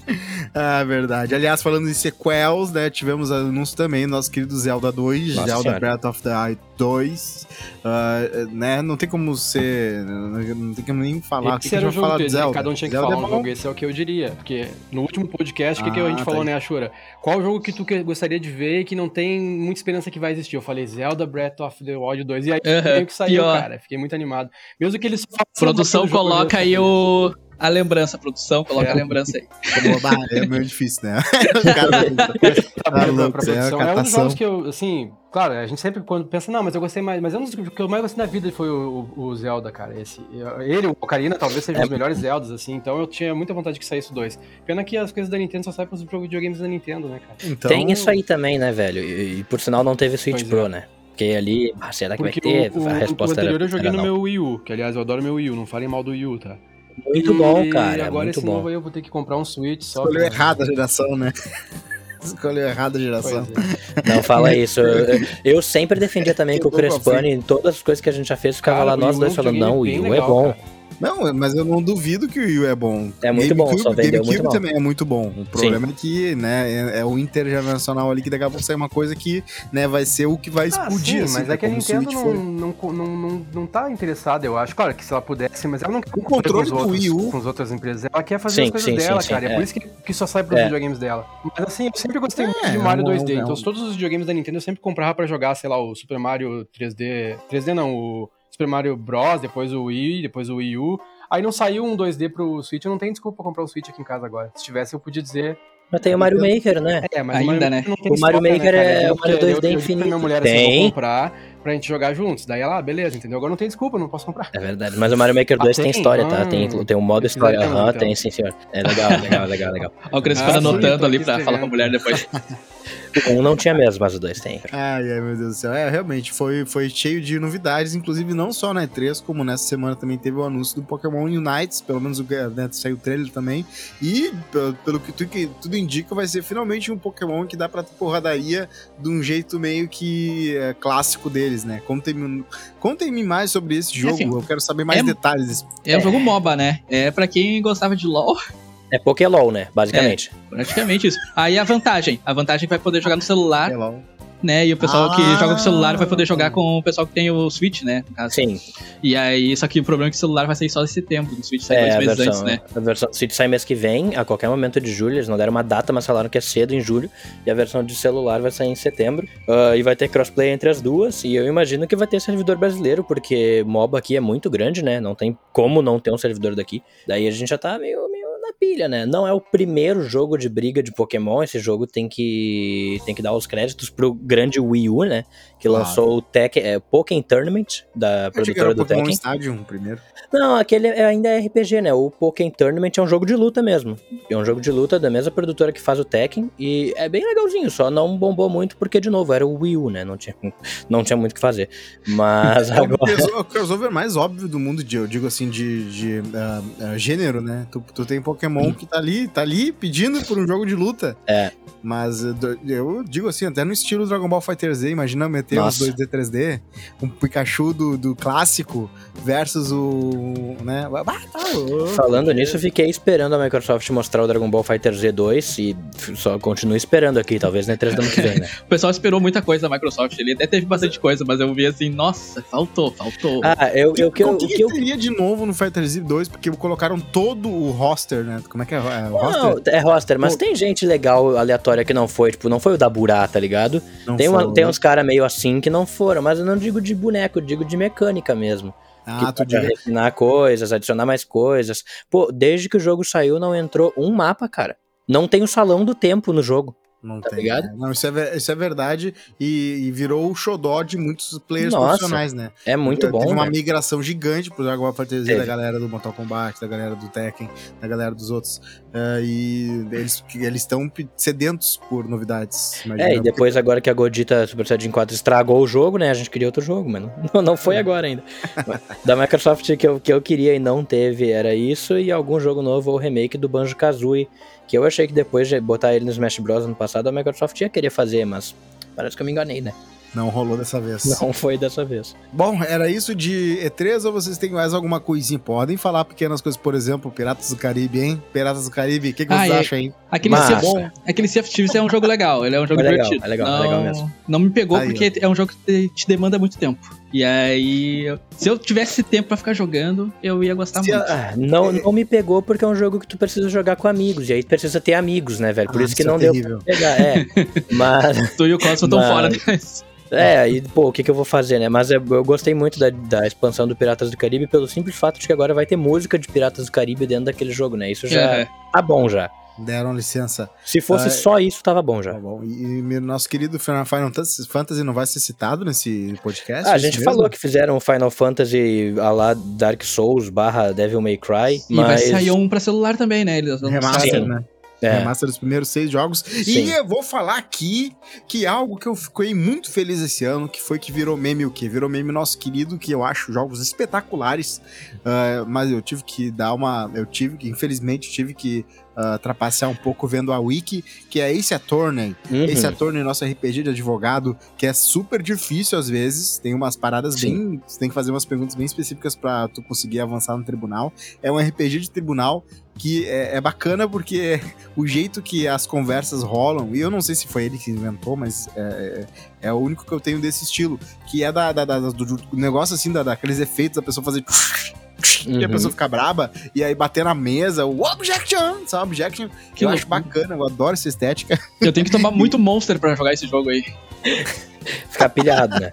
ah, verdade. Aliás, falando em sequels, né? Tivemos anúncio também do nosso querido Zelda 2, Nossa Zelda Senhora. Breath of the Wild 2. Ah, né? Não tem como ser. Não tem como nem falar. O que, Esse que a era o gente vai jogo falar que do Zelda? cada um tinha que Zelda falar é um jogo, esse é o que eu diria. Porque no último podcast, o que, que a Ah, gente tá falou, aí. né, Ashura? Qual jogo que tu que- gostaria de ver e que não tem muita esperança que vai existir? Eu falei Zelda Breath of the Wild 2. E aí Aham, veio que saiu, pior. cara. Fiquei muito animado. Mesmo que eles Produção coloca aí o. A lembrança, produção, coloca É. a lembrança aí. Bah, é meio difícil, né? Tá louco, pra é. É um dos jogos que eu, assim, claro, a gente sempre quando pensa, não, mas eu gostei mais, mas é um dos que eu mais gostei na vida foi o, o- o Zelda, cara, esse. Ele, o Ocarina, talvez sejam É. os melhores Zeldas, assim, então eu tinha muita vontade que saísse o 2. Pena que as coisas da Nintendo só saem pros videogames da Nintendo, né, cara? Então, Tem isso aí também, né, velho? E, e por sinal não teve Switch Pois Pro, é. né? Porque ali, ah, será que Porque vai ter? o, o, a o resposta era, anterior eu joguei era no não. meu Wii U, que aliás eu adoro meu Wii U, não falem mal do Wii U, tá? Muito E bom, cara. agora muito esse bom. novo aí eu vou ter que comprar um Switch só. escolheu pra- errado a geração, né? Escolheu errado a geração. É. Não fala isso. Eu, eu sempre defendia também que o Crespani, em todas as coisas que a gente já fez, ficava Cara, lá o nós dois é falando, não, o videogame Wii U é legal, bom. cara. Não, mas eu não duvido que o Wii U é bom. É muito bom, só vendeu muito GameCube mal. também é muito bom. O problema é que, né, é, é o intergeracional ali que daqui a pouco sai uma coisa que, né, vai ser o que vai Ah, explodir. sim, assim, mas é que a Nintendo Switch não, não, não, não, não tá interessada, eu acho. Claro que se ela pudesse, mas ela não quer O controle com os do outros, Wii U- com as outras empresas. Ela quer fazer Sim, as coisas sim, sim, dela, sim, cara. É, é. por isso que, que só sai pros É. videogames dela. Mas assim, eu sempre gostei muito É, de Mario é um- 2D. é um- Então, todos os videogames da Nintendo eu sempre comprava pra jogar, sei lá, o Super Mario 3D. 3D não, o Super Mario Bros, depois o Wii, depois o Wii U. Aí não saiu um 2D pro Switch, eu não tenho desculpa pra comprar o Switch aqui em casa agora. Se tivesse, eu podia dizer. Mas tem o Mario Maker, né? É, mas Ainda, o Mario né? O Mario estoque, Maker né, é o Mario Eu- eu- 2D eu infinito. minha mulher assim, eu Tem. vou comprar pra gente jogar juntos. Daí ela, ah, beleza, entendeu? Agora não tem desculpa, eu não posso comprar. É verdade. Mas o Mario Maker Ah, 2 tem, tem? história, tá? Ah, Tem, tem um modo história. Aham, então. tem sim, senhor. É legal, legal, legal, legal. Ó, o Crespo Ah, anotando ali pra falar pra escrevendo. mulher depois. Um não tinha mesmo, mas o dois tem. Ai, ai, meu Deus do céu. É, realmente, foi, foi cheio de novidades, inclusive não só na E3, como nessa semana também teve o anúncio do Pokémon Unites, pelo menos o né, saiu o trailer também. E, pelo, pelo que, tu- que tudo indica, vai ser finalmente um Pokémon que dá pra ter porradaria de um jeito meio que é, clássico deles, né? Contem-me contem mais sobre esse jogo, Assim, eu quero saber mais é- detalhes É um jogo MOBA, né? É pra quem gostava de LoL, É Pokélol, né? Basicamente. praticamente isso. Aí a vantagem, a vantagem é que vai poder jogar no celular, né? E o pessoal que Ah. joga com celular vai poder jogar com o pessoal que tem o Switch, né? no. Sim. E aí, só que o problema é que o celular vai sair só em setembro, no Switch sai É, dois a meses versão, antes, né? a versão do Switch sai mês que vem, a qualquer momento de julho. Eles não deram uma data, mas falaram que é cedo em julho. E a versão de celular vai sair em setembro. Ah, e vai ter crossplay entre as duas. E eu imagino que vai ter servidor brasileiro, porque MOBA aqui é muito grande, né? Não tem como não ter um servidor daqui. Daí a gente já tá meio, meio na pilha, né? Não é o primeiro jogo de briga de Pokémon, esse jogo tem que tem que dar os créditos pro grande Wii U, né? Que Claro. lançou o Tekken, é, Pokémon Tournament, da Eu produtora do Pokémon Tekken. Stadium primeiro. Não, aquele é- ainda é RPG, né? O Pokémon Tournament é um jogo de luta mesmo. É um jogo de luta da mesma produtora que faz o Tekken e é bem legalzinho, só não bombou muito porque, de novo, era o Wii U, né? Não tinha, não tinha muito o que fazer. Mas É o agora... crossover- o crossover mais óbvio do mundo, de, eu digo assim, de, de ah, ah, gênero, né? Tu, tu tem Pokémon que tá ali, tá ali pedindo por um jogo de luta. É. Mas eh, eu digo assim, até no estilo Dragon Ball Fighter Z, imagina meter Nossa. os 2D 3D, um Pikachu do, do clássico versus o. né? Ah, tá. Falando nisso, eu fiquei esperando a Microsoft mostrar o Dragon Ball Fighter Z2 e só continuo esperando aqui, talvez na 3 do ano que vem, né? O pessoal esperou muita coisa da Microsoft. Ele até teve bastante coisa, mas eu vi assim, nossa, faltou, faltou. Ah, eu, eu, que eu, o que, que que eu teria de novo no Fighter Z 2? Porque colocaram todo o roster, né? Como é que é? é o roster? Não, é roster, mas Pô. tem gente legal, aleatória que não foi, tipo, não foi o da Burá, tá ligado? Não Tem, uma- foram, tem né? uns caras meio assim que não foram, mas eu não digo de boneco, eu digo de mecânica mesmo. Ah, que tu diria. refinar coisas, adicionar mais coisas. Pô, desde que o jogo saiu, não entrou um mapa, cara. Não tem o salão do tempo no jogo. Não Tá tem. ligado? né? Não, isso é, isso é verdade e, e virou o xodó de muitos players Nossa, profissionais, né? É muito Teve bom, uma velho. migração gigante pro Dragon Ball Teve. da galera do Mortal Kombat, da galera do Tekken, da galera dos outros. Ah, e eles eles estão sedentos por novidades. imagina. É, e depois agora que a Godita Super Saiyajin 4 estragou o jogo, né? A gente queria outro jogo, mas não, não foi agora ainda. da Microsoft que eu, que eu queria e não teve era isso e algum jogo novo ou remake do Banjo-Kazooie, que eu achei que depois de botar ele no Smash Bros ano passado, a Microsoft ia querer fazer, mas parece que eu me enganei, né? Não rolou dessa vez. Não foi dessa vez. Bom, era isso de E3 ou vocês têm mais alguma coisinha? Podem falar pequenas coisas, por exemplo, Piratas do Caribe, hein? Piratas do Caribe, o que, que Ah, vocês é- acham, hein? Aquele Massa. Sea, aquele sea of Thieves é um jogo legal, ele é um jogo É legal, divertido. é legal, é não, legal mesmo. Não me pegou Aí, porque é um jogo que te, te demanda muito tempo. E aí, se eu tivesse tempo pra ficar jogando, eu ia gostar Se muito. Ah, não, não me pegou porque é um jogo que tu precisa jogar com amigos, e aí precisa ter amigos, né, velho? Por Ah, isso que isso é não deu terrível. pra pegar, é. Mas, Tu e o Cosmo estão Mas- fora dessa. É, aí, pô, o que, que eu vou fazer, né? Mas é- eu gostei muito da, da expansão do Piratas do Caribe pelo simples fato de que agora vai ter música de Piratas do Caribe dentro daquele jogo, né? Isso já É. tá bom já. Deram licença. Se fosse Ah, só isso, tava bom já. Tá bom. E, e nosso querido Final Fantasy, não vai ser citado nesse podcast? Ah, a gente mesmo? falou que fizeram Final Fantasy a lá Dark Souls barra Devil May Cry, E vai mas... sair um pra celular também, né? Eles Remaster, Sim. né? É, Remaster dos primeiros seis jogos. Sim. E eu vou falar aqui que algo que eu fiquei muito feliz esse ano, que foi que virou meme o quê? Virou meme nosso querido, que eu acho jogos espetaculares, ah, mas eu tive que dar uma... Eu tive que, infelizmente, tive que ah, trapacear um pouco vendo a wiki, que é Ace Attorney. uhum. Esse Attorney, nosso RPG de advogado, que é super difícil às vezes, tem umas paradas Sim. bem... Você tem que fazer umas perguntas bem específicas pra tu conseguir avançar no tribunal. É um RPG de tribunal que é, é bacana porque o jeito que as conversas rolam, e eu não sei se foi ele que inventou, mas é, é, é o único que eu tenho desse estilo, que é da, da- da- do, do negócio assim, da, daqueles efeitos da pessoa fazer. E a Uhum. pessoa ficar braba, e aí bater na mesa, o objection, sabe? Objection, que Que eu acho bacana, eu adoro essa estética. Eu tenho que tomar muito Monster pra jogar esse jogo aí. Ficar pilhado, né?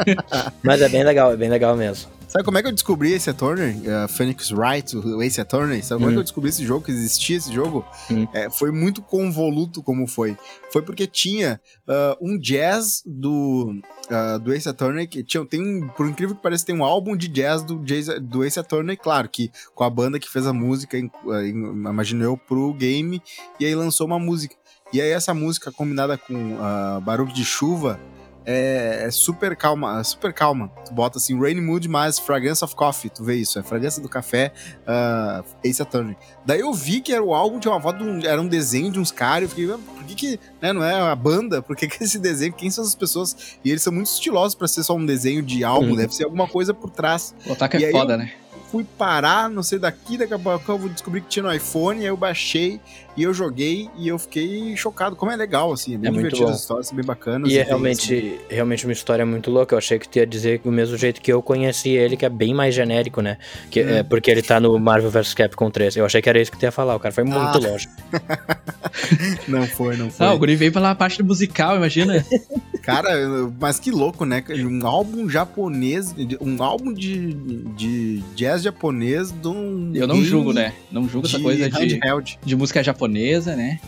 Mas é bem legal, é bem legal mesmo. Sabe como é que eu descobri esse Attorney? Uh, Phoenix Wright, o Ace Attorney. Sabe como é que eu descobri esse jogo, que existia esse jogo? Hum. É, foi muito convoluto como foi. Foi porque tinha uh, um jazz do, uh, do Ace Attorney, que tinha, tem um, por incrível que pareça, tem um álbum de jazz do, jazz, do Ace Attorney, claro, que com a banda que fez a música, em- em- imagino eu, pro game, e aí lançou uma música. E aí essa música combinada com uh, barulho de chuva, é, é super calma, é super calma. Tu bota assim, Rainy Mood mais Fragrance of Coffee, tu vê isso, é fragrância do café, uh, Ace Attorney. Daí eu vi que era o álbum, tinha uma foto, de um, era um desenho de uns caras, eu fiquei, "Ah, por que que, né, não é a banda? Por que que esse desenho, quem são essas pessoas? E eles são muito estilosos pra ser só um desenho de álbum, Uhum. deve ser alguma coisa por trás. O Otaku E é foda, eu- né? Fui parar, não sei daqui, daqui a pouco eu vou descobrir que tinha no iPhone, aí eu baixei, e eu joguei e eu fiquei chocado. Como é legal, assim, é bem É muito divertido bom. as histórias, bem bacanas. E é tem, assim, realmente, realmente uma história muito louca. Eu achei que tu ia dizer do mesmo jeito que eu conheci ele, que é bem mais genérico, né? Que, Hum. é porque ele tá no Marvel vs Capcom 3. Eu achei que era isso que tu ia falar. O cara foi muito Ah. longe. Não foi, não foi. Ah, o Guri veio pela parte musical, imagina. Cara, mas que louco, né? Um álbum japonês, um álbum de, de jazz japonês de um. Eu não julgo, né? Não julgo essa coisa de, handheld. de música japonesa, né?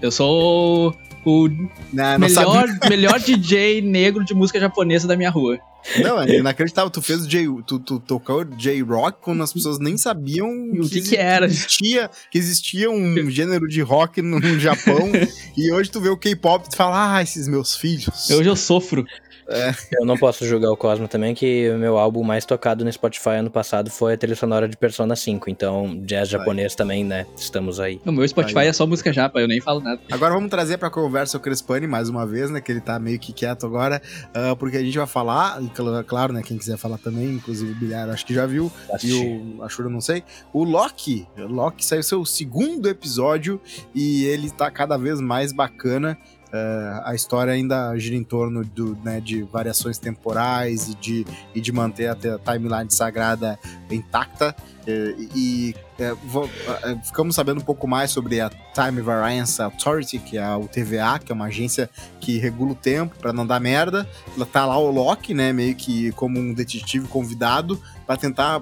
Eu sou o não, melhor, melhor DJ negro de música japonesa da minha rua. Não, é inacreditável. Tu fez o J, tu, tu tocou J-Rock quando as pessoas nem sabiam O que que era? Existia, que existia um gênero de rock no, no Japão. e hoje tu vê o K-pop e tu fala, ah, esses meus filhos. Hoje eu sofro. Eu não posso julgar o Cosmo também, que o meu álbum mais tocado no Spotify ano passado foi a trilha sonora de Persona 5. Então, jazz japonês também, né? Estamos aí. O meu Spotify é só música japa, eu nem falo nada. Agora vamos trazer pra conversa o Crespani mais uma vez, né? Que ele tá meio que quieto agora, ah, porque a gente vai falar, e cl- claro, né? Quem quiser falar também, inclusive o Bilhar, acho que já viu, e o Ashura não sei. O Loki, o Loki saiu seu segundo episódio e ele tá cada vez mais bacana. Ah, a história ainda gira em torno do, né, de variações temporais e de, e de manter a timeline sagrada intacta. Eh, e eh, vo- eh, ficamos sabendo um pouco mais sobre a Time Variance Authority, que é a UTVA, que é uma agência que regula o tempo pra não dar merda. Tá lá o Loki, né, meio que como um detetive convidado pra tentar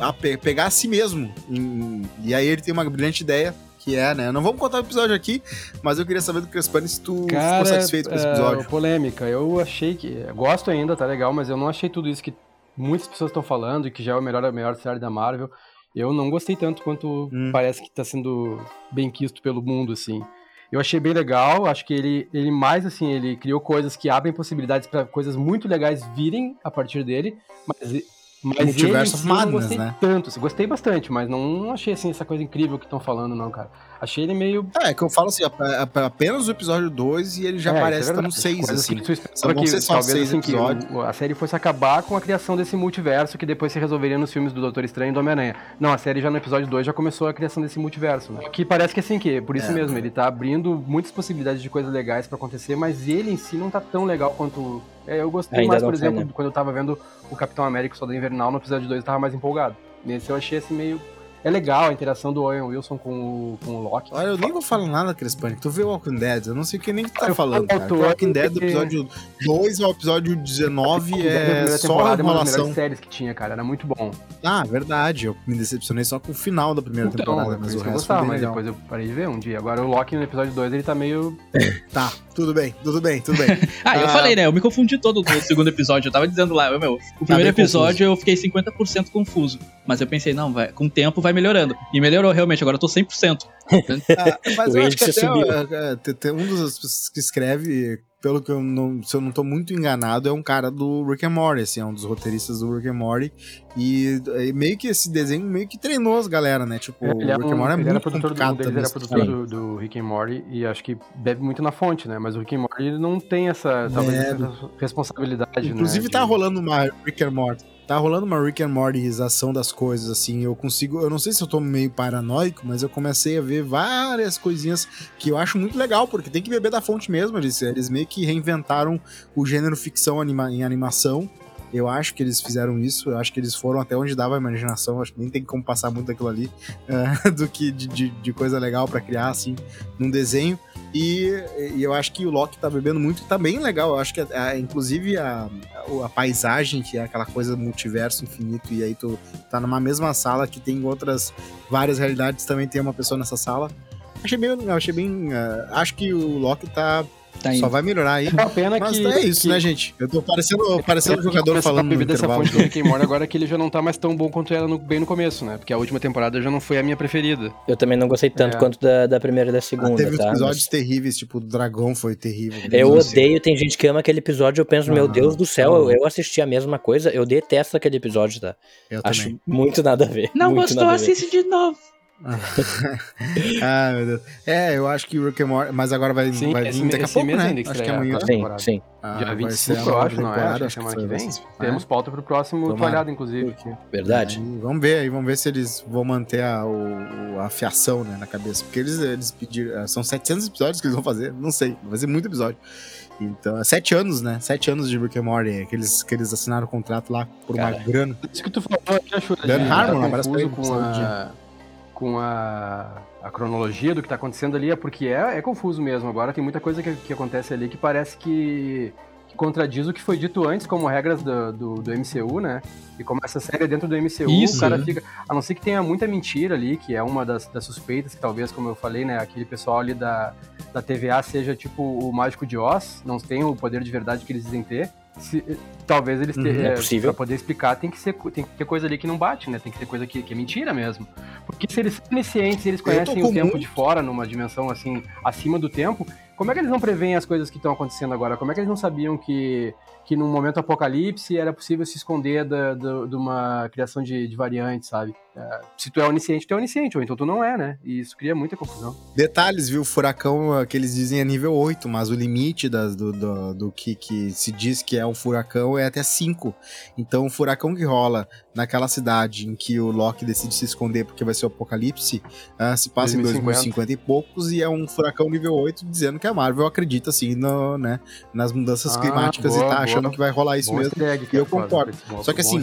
a pe- pegar a si mesmo. Em- e aí ele tem uma brilhante ideia. Que é, né? Não vamos contar o episódio aqui, mas eu queria saber do Crespani se tu Cara, ficou satisfeito com esse é, episódio. polêmica. Eu achei que. Gosto ainda, tá legal, mas eu não achei tudo isso que muitas pessoas estão falando e que já é o melhor, a melhor série da Marvel. Eu não gostei tanto quanto Hum. parece que tá sendo bem quisto pelo mundo, assim. Eu achei bem legal, acho que ele, ele mais assim, ele criou coisas que abrem possibilidades pra coisas muito legais virem a partir dele, mas, mas ele Multiverse of si eu Madness, gostei né? tanto, assim, gostei bastante, mas não, não achei assim essa coisa incrível que estão falando não, cara. Achei ele meio É, que eu falo assim, ap- ap- apenas o episódio 2 e ele já É, parece isso é no verdade. 6, Coisas assim. que Só que, ser só talvez, seis assim, que episódios. o- a série fosse acabar com a criação desse multiverso que depois se resolveria nos filmes do Doutor Estranho e do Homem-Aranha. Não, a série já no episódio 2 já começou a criação desse multiverso, né? Que parece que assim, que por isso É. mesmo, ele tá abrindo muitas possibilidades de coisas legais pra acontecer, mas ele em si não tá tão legal quanto... É, eu gostei Ainda mais, por exemplo, né? quando eu tava vendo o Capitão América Soldado Invernal no episódio 2 eu tava mais empolgado. Nesse eu achei assim meio... É legal a interação do Owen Wilson com o, com o Loki. Olha, eu nem vou falar nada, Crespani. Tu vê o Walking Dead, eu não sei o que nem que tu tá Eu falando, cara. O Walking Dead do episódio 2 ao episódio 19 A é primeira só temporada é uma das enrolação. melhores séries que tinha, cara. Era muito bom. Ah, verdade. Eu me decepcionei só com o final da primeira Então, temporada, é por mas o eu resto foi gostava, mas legal. depois eu parei de ver um dia. Agora o Loki no episódio 2 ele tá meio. Tá, tudo bem, tudo bem, tudo bem. Ah, eu Ah. falei, né? Eu me confundi todo no segundo episódio. Eu tava dizendo lá, meu, o primeiro bem episódio eu fiquei 50% confuso. Mas eu pensei, não, vai, com o tempo vai melhorando. E melhorou realmente, agora eu tô 100%. Ah, mas O eu acho que até subiu. é, é, tem- tem um dos que escreve, pelo que eu não, se eu não tô muito enganado, é um cara do Rick and Morty, assim, é um dos roteiristas do Rick and Morty. E, e meio que esse desenho meio que treinou as galera, né? Tipo, o Ele, é Rick um- and Morty é ele muito era produtor, do, complicado deles também. era produtor tipo do, do Rick and Morty e acho que bebe muito na fonte, né? Mas o Rick and Morty ele não tem essa, talvez, É. essa responsabilidade, Inclusive né? tá de- rolando uma Rick and Morty. Tá rolando uma Rick and Mortyização das coisas, assim. Eu consigo. Eu não sei se eu tô meio paranoico, mas eu comecei a ver várias coisinhas que eu acho muito legal, porque tem que beber da fonte mesmo. Eles, eles meio que reinventaram o gênero ficção anima, em animação. Eu acho que eles fizeram isso, eu acho que eles foram até onde dava a imaginação, acho que nem tem como passar muito daquilo ali, eh, do que de, de, de coisa legal pra criar, assim, num desenho. E, e eu acho que o Loki tá bebendo muito e tá bem legal. Eu acho que, a- a- inclusive, a, a, paisagem, que é aquela coisa multiverso infinito, e aí tu tá numa mesma sala que tem outras várias realidades, também tem uma pessoa nessa sala. Achei bem achei bem. ah, acho que o Loki tá. Tá só vai melhorar aí. É pena Mas que. é isso, que- né, gente? Eu tô parecendo, parecendo um que jogador falando no beber dessa fonte do Rick and Morty agora que ele já não tá mais tão bom quanto era no- bem no começo, né? Porque a última temporada já não foi a minha preferida. Eu também não gostei tanto É. quanto da, da primeira e da Ah, segunda, teve uns tá? episódios terríveis, tipo, o dragão foi terrível. Eu odeio, tem gente que ama aquele episódio, eu penso, meu Ah, Deus do céu, eu, eu assisti a mesma coisa, eu detesto aquele episódio, tá? Eu Acho também. muito nada a ver. Não muito gostou, assiste de novo. ah, meu Deus. É, eu acho que Rick and Morty, mas agora vai, Sim, vai vir daqui a pouco, mês né? ainda que Acho que estreia a amanhã. Sim, sim. Ah, Dia vai 25, ser a eu acho, não é? temporada, Acho que semana que vem. Temos pauta pro próximo. Toalhada, inclusive. Verdade. Aí, vamos ver aí, vamos ver se eles vão manter a, o, a fiação né, na cabeça. Porque eles, eles pediram. São 700 episódios que eles vão fazer, não sei, vai ser muito episódio. Então, é sete anos, né? Sete anos de Rick and Morty, que eles, que eles assinaram o contrato lá por Cara. uma grana. Isso que tu falou aqui, acho Dan Harmon, tá ele, com a, com a, a cronologia do que tá acontecendo ali, é porque é, é confuso mesmo. Agora tem muita coisa que, que acontece ali que parece que, que contradiz o que foi dito antes como regras do, do, do MCU, né? E como essa série é dentro do MCU, Isso, o cara né? fica. A não ser que tenha muita mentira ali, que é uma das, das suspeitas, que talvez, como eu falei, né, aquele pessoal ali da, da TVA seja tipo o mágico de Oz, não tem o poder de verdade que eles dizem ter. Se- talvez eles Uhum, tenham. é possível. Pra poder explicar, tem que, ser, tem que ter coisa ali que não bate, né? Tem que ter coisa que, que é mentira mesmo. Porque se eles são oniscientes, eles conhecem o tempo muito- de fora, numa dimensão assim, acima do tempo, como é que eles não preveem as coisas que estão acontecendo agora? Como é que eles não sabiam que, que num momento apocalipse era possível se esconder da, da- de uma criação de, de variantes, sabe? É, se tu é onisciente, tu é onisciente, ou então tu não é, né? E isso cria muita confusão. Detalhes, viu? O furacão eh, que eles dizem é nível 8, mas o limite das, do, do, do que, que se diz que é um furacão é até 5. Então, o furacão que rola naquela cidade em que o Loki decide se esconder porque vai ser o apocalipse, ah, se passa em 2050. 2050 e poucos, e é um furacão nível 8, dizendo que a Marvel acredita, assim, no, né, nas mudanças Ah, climáticas boa, e tá boa. achando que vai rolar isso bom mesmo. egg, e eu concordo. Só que assim-.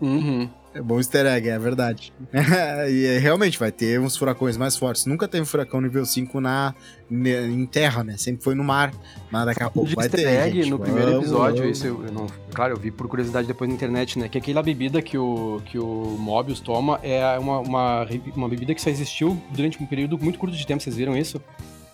Uhum. É bom easter egg, é verdade. e é, realmente vai ter uns furacões mais fortes. Nunca teve furacão nível 5 na, em terra, né? Sempre foi no mar. Mas daqui a pouco de vai easter ter. egg gente. no primeiro Vamos, episódio, vamos. isso eu, eu não. Claro, eu vi por curiosidade depois na internet, né? Que aquela bebida que o, que o Mobius toma é uma, uma, uma bebida que só existiu durante um período muito curto de tempo, vocês viram isso?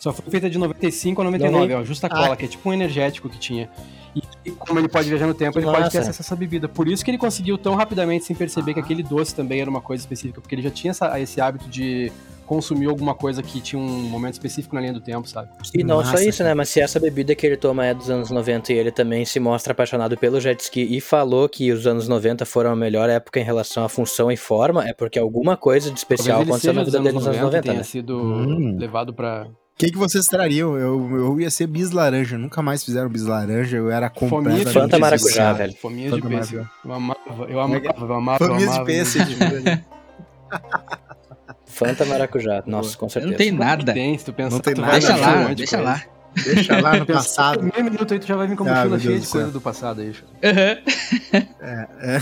Só foi feita de 95 a 99, é uma justa cola, que é tipo um energético que tinha. E, e como ele pode viajar no tempo, Que ele pode ter acesso a essa bebida. Por isso que ele conseguiu tão rapidamente, sem perceber que aquele doce também era uma coisa específica, porque ele já tinha essa- esse hábito de consumir alguma coisa que tinha um momento específico na linha do tempo, sabe? E não Massa, só isso, cara. né? Mas se essa bebida que ele toma é dos anos 90 e ele também se mostra apaixonado pelo jet ski e falou que os anos 90 foram a melhor época em relação à função e forma, é porque alguma coisa de especial aconteceu na vida dos dele nos anos 90, tenha né? sido Hum. levado pra O que, que vocês trariam? Eu, eu ia ser bis laranja. Nunca mais fizeram bis laranja. Eu era Fominha completamente de Fanta maracujá, velho. Fominha de pêssego. Eu amava, eu amava, eu amava, Fominha de pêssego. Fanta maracujá, nossa, com certeza. Não tem nada. tem, se tu pensar, Não tem nada. Deixa um lá, de deixa coisa. lá. Deixa lá no passado. meio minuto aí tu já vai vir com Ah, mochila meu cheia de coisa do passado aí. Aham. É, é.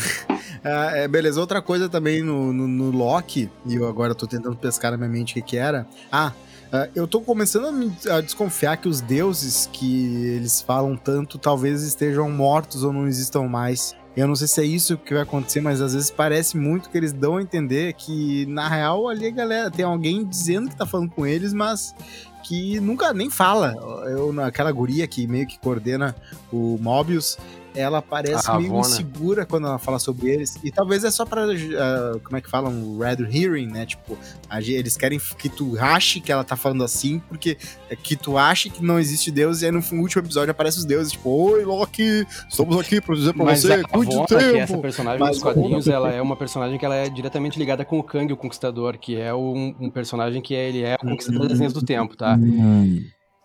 Ah, é, beleza, outra coisa também no, no, no Loki, e eu agora tô tentando pescar na minha mente o que, que era. Ah, ah, eu tô começando a, me- a desconfiar que os deuses que eles falam tanto talvez estejam mortos ou não existam mais. Eu não sei se é isso que vai acontecer, mas às vezes parece muito que eles dão a entender que, na real, ali a galera tem alguém dizendo que tá falando com eles, mas que nunca nem fala. Eu, naquela guria que meio que coordena o Mobius, ela parece A meio insegura quando ela fala sobre eles. E talvez é só pra, ah, como é que falam, red hearing, né? Tipo, eles querem que tu ache que ela tá falando assim, porque é que tu ache que não existe Deus, e aí no último episódio aparece os deuses, tipo, oi Loki, estamos aqui pra dizer pra Mas você, a cuide do Ravonna, que é essa tempo. personagem Mas dos quadrinhos, ela é uma personagem que ela é diretamente ligada com o Kang, o Conquistador, que é um, um personagem que é- ele é o Conquistador das linhas do tempo, tá?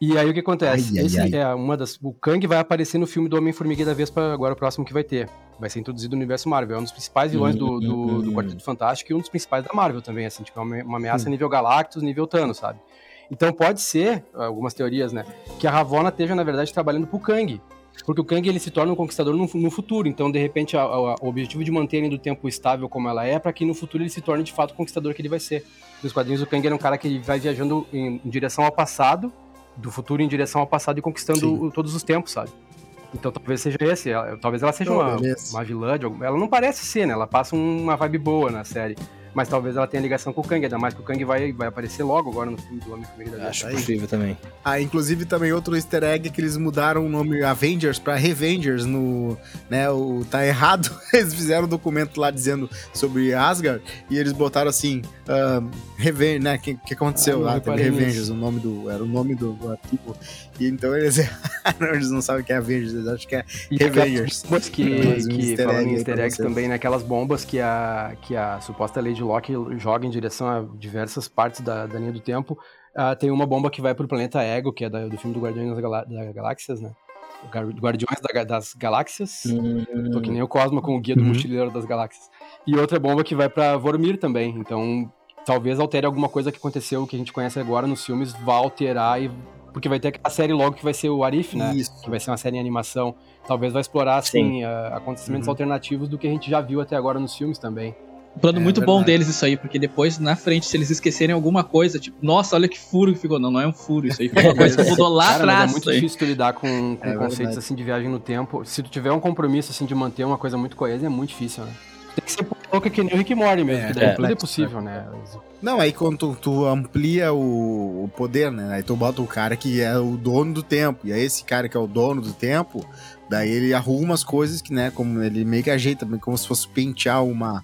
E aí o que acontece? Ai, ai, Esse ai. é uma das. O Kang vai aparecer no filme do Homem-Formiga e da Vespa, agora o próximo que vai ter. Vai ser introduzido no universo Marvel. É um dos principais vilões do, do, do Quarteto Fantástico e um dos principais da Marvel também, assim, tipo, é uma, uma ameaça nível Galactus, nível Thanos, sabe? Então pode ser, algumas teorias, né, que a Ravonna esteja, na verdade, trabalhando pro Kang. Porque o Kang ele se torna um conquistador no, no futuro. Então, de repente, a- a- o objetivo de manter ele do tempo estável como ela é, para que no futuro ele se torne de fato o conquistador que ele vai ser. Nos quadrinhos, o Kang era um cara que vai viajando em, em direção ao passado, do futuro em direção ao passado e conquistando Sim. todos os tempos, sabe? Então talvez seja esse. ela- talvez ela seja Oh, uma, beleza. uma vilã. de algum- ela não parece ser, né? Ela passa um- uma vibe boa na série. Mas talvez ela tenha ligação com o Kang, ainda mais que o Kang vai, vai aparecer logo agora no filme do Homem-Formiga da. Acho Aí. possível também. Ah, inclusive também outro easter egg é que eles mudaram o nome Avengers pra Revengers no, né, o tá errado. Eles fizeram um documento lá dizendo sobre Asgard e eles botaram assim, um, Reven, né, que que aconteceu Ah, lá, Revengers, o nome do, era o nome do, do artigo. E então eles erraram, eles não sabem o que é Avengers, eles acham que é E Revengers. aquelas bombas que, Mais um que falando egg em easter eggs também, naquelas bombas que a, que a suposta Lady Loki joga em direção a diversas partes da, da linha do tempo, uh, tem uma bomba que vai pro planeta Ego, que é da, do filme do Guardiões das, Galá das Galáxias, né? Guardiões da, das Galáxias. Hum. Tô que nem o Cosmo com o Guia do uhum. Mochileiro das Galáxias. E outra bomba que vai para Vormir também. Então, talvez altere alguma coisa que aconteceu, que a gente conhece agora nos filmes, vá alterar e porque vai ter a série logo que vai ser o Arif, né? Isso. Que vai ser uma série em animação. Talvez vai explorar, assim, uh, acontecimentos uhum. alternativos do que a gente já viu até agora nos filmes também. Um plano é, muito verdade. bom deles isso aí, porque depois, na frente, se eles esquecerem alguma coisa, tipo, nossa, olha que furo que ficou. Não, não é um furo, isso aí foi uma coisa que mudou lá Cara, atrás. é muito difícil tu lidar com, com é conceitos verdade. assim de viagem no tempo. Se tu tiver um compromisso assim de manter uma coisa muito coesa, é muito difícil, né? Tem que ser louca que nem o Rick Morty mesmo, é, que daí é, tudo é possível, né? Não, aí quando tu, tu amplia o, o, poder, né? Aí tu bota o cara que é o dono do tempo. E aí esse cara que é o dono do tempo, daí ele arruma as coisas que, né? Como ele meio que ajeita, como se fosse pentear uma.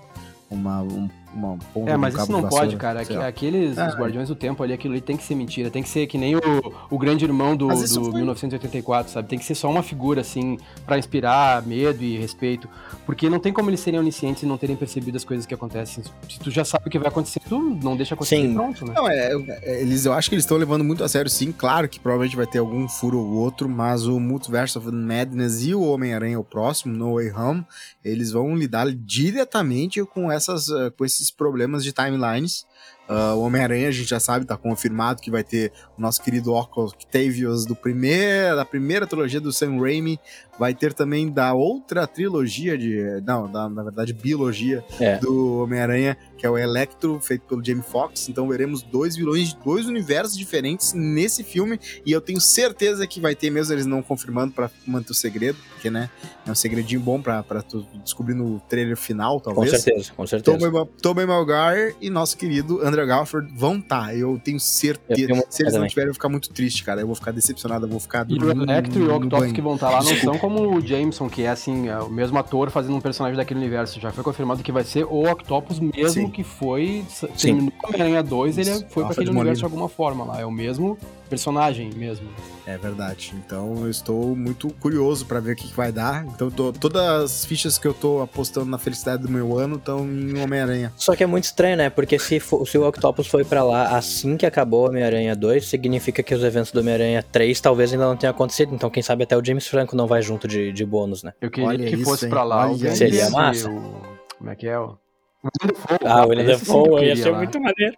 Uma, um, uma ponta É, mas isso não pode, cara. Aqueles é. os Guardiões do Tempo ali, aquilo ali tem que ser mentira. Tem que ser que nem o, o grande irmão do, do 1984, sabe? Tem que ser só uma figura, assim, para inspirar medo e respeito. Porque não tem como eles serem oniscientes e não terem percebido as coisas que acontecem. Se tu já sabe o que vai acontecer, tu não deixa acontecer sim. pronto, né? Não, é, é, eles, eu acho que eles estão levando muito a sério, sim. Claro que provavelmente vai ter algum furo ou outro, mas o Multiverse of Madness e o Homem-Aranha, o próximo, No Way Home, eles vão lidar diretamente com, essas, eh, com esses problemas de timelines Uh, o Homem-Aranha, a gente já sabe, tá confirmado que vai ter o nosso querido Octavius do primeiro, da primeira trilogia do Sam Raimi. Vai ter também da outra trilogia de. Não, da, na verdade, biologia é. do Homem-Aranha, que é o Electro, feito pelo Jamie Foxx. Então veremos dois vilões de dois universos diferentes nesse filme. E eu tenho certeza que vai ter, mesmo eles não confirmando para manter o segredo, porque, né, é um segredinho bom pra, pra tu descobrir no trailer final, talvez. Com certeza, com certeza. Tobey Maguire e nosso querido André Andrew Garfield vão estar. Tá. Eu tenho certeza. Eu se eles não tiverem, eu vou ficar muito triste, cara. Eu vou ficar decepcionado, eu vou ficar. E o Electro e o Octopus que vão estar tá lá não são como o Jameson, que é assim, é o mesmo ator fazendo um personagem daquele universo. Já foi confirmado que vai ser o Octopus mesmo Sim. que foi. Terminou Homem-Aranha 2, ele foi para aquele universo de alguma forma lá. É o mesmo personagem mesmo. É verdade. Então eu estou muito curioso para ver o que, que, vai dar. Então tô, todas as fichas que eu tô apostando na felicidade do meu ano estão em Homem-Aranha. Só que é muito estranho, né? Porque se, for, se o Octopus foi para lá assim que acabou Homem-Aranha 2, significa que os eventos do Homem-Aranha 3 talvez ainda não tenham acontecido. Então quem sabe até o James Franco não vai junto de, de bônus, né? Eu queria Olha que isso, fosse para lá. Seria massa. O... Como é que é? O... Ah, o William Dafoe ia ser muito maneiro.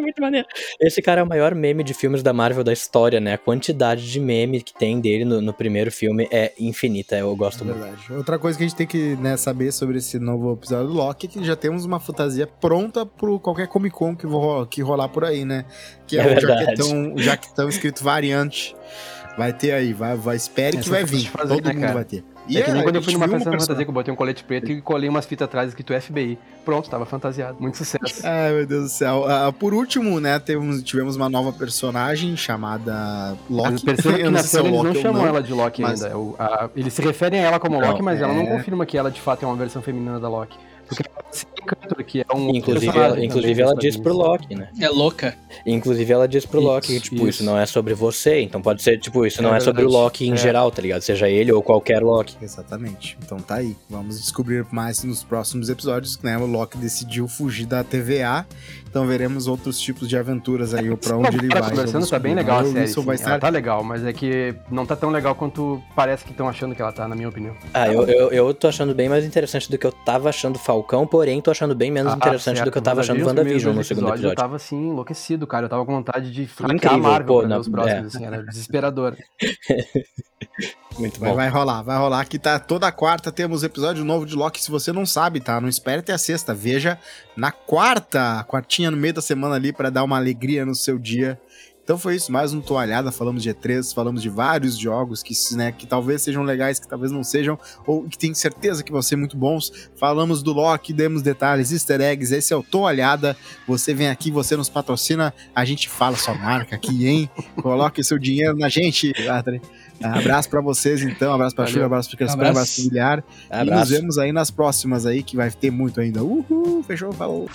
Muito maneiro. Esse cara é o maior meme de filmes da Marvel da história, né? A quantidade de meme que tem dele no, no primeiro filme é infinita. Eu gosto é muito. Verdade. Outra coisa que a gente tem que né, saber sobre esse novo episódio do Loki é que já temos uma fantasia pronta pro qualquer Comic Con que, vou, que rolar por aí, né? Que é, é o jaquetão, o jaquetão escrito variante. Vai ter aí, vai, vai espere Essa que vai vir. Fazer, Todo né, mundo cara? vai ter. E é que nem quando eu fui numa festa fantasia que eu botei um colete preto e colei umas fitas atrás escrito FBI. Pronto, tava fantasiado. Muito sucesso. Ai, meu Deus do céu. Uh, por último, né, tivemos, tivemos uma nova personagem chamada Loki. Perceba que na série eles não chamam ela de Loki mas... ainda. O, a, eles se referem a ela como não, Loki, mas é... ela não confirma que ela de fato é uma versão feminina da Loki. Porque que é um Inclusive, ela, inclusive ela diz pro Loki, né? É louca. Inclusive ela diz pro isso, Loki que, tipo, isso. isso. não é sobre você. Então pode ser, tipo, isso é não verdade. é sobre o Loki em é. geral, tá ligado? Seja ele ou qualquer Loki. Exatamente. Então tá aí. Vamos descobrir mais nos próximos episódios, né? O Loki decidiu fugir da TVA então veremos outros tipos de aventuras aí, pra onde ele vai. conversando, tá bem legal a série. Isso vai estar... tá legal, mas é que não tá tão legal quanto parece que estão achando que ela tá, na minha opinião. Ah, eu, eu, eu tô achando bem mais interessante do que eu tava achando Falcão, porém tô achando bem menos ah, interessante certo. do que eu tava achando WandaVision no segundo episódio. Eu tava assim, enlouquecido, cara. Eu tava com vontade de fracar a Marvel pô, na, os próximos, é. assim, era desesperador. Muito bom. Vai, vai, rolar, vai rolar. Aqui tá toda quarta temos episódio novo de Loki. Se você não sabe, tá? Não espere até a sexta. Veja na quarta, quartinha no meio da semana ali para dar uma alegria no seu dia. Então foi isso, mais um toalhada, falamos de E3, falamos de vários jogos que, né, que talvez sejam legais, que talvez não sejam, ou que tenho certeza que vão ser muito bons. Falamos do Loki, demos detalhes, easter eggs, esse é o Toalhada. Você vem aqui, você nos patrocina, a gente fala sua marca aqui, hein? Coloque seu dinheiro na gente, Adri. Abraço para vocês, então. Abraço pra Chuva, abraço pra Criança, abraço, abraço familiar. Abraço. E nos vemos aí nas próximas aí, que vai ter muito ainda. Uhul, fechou, falou.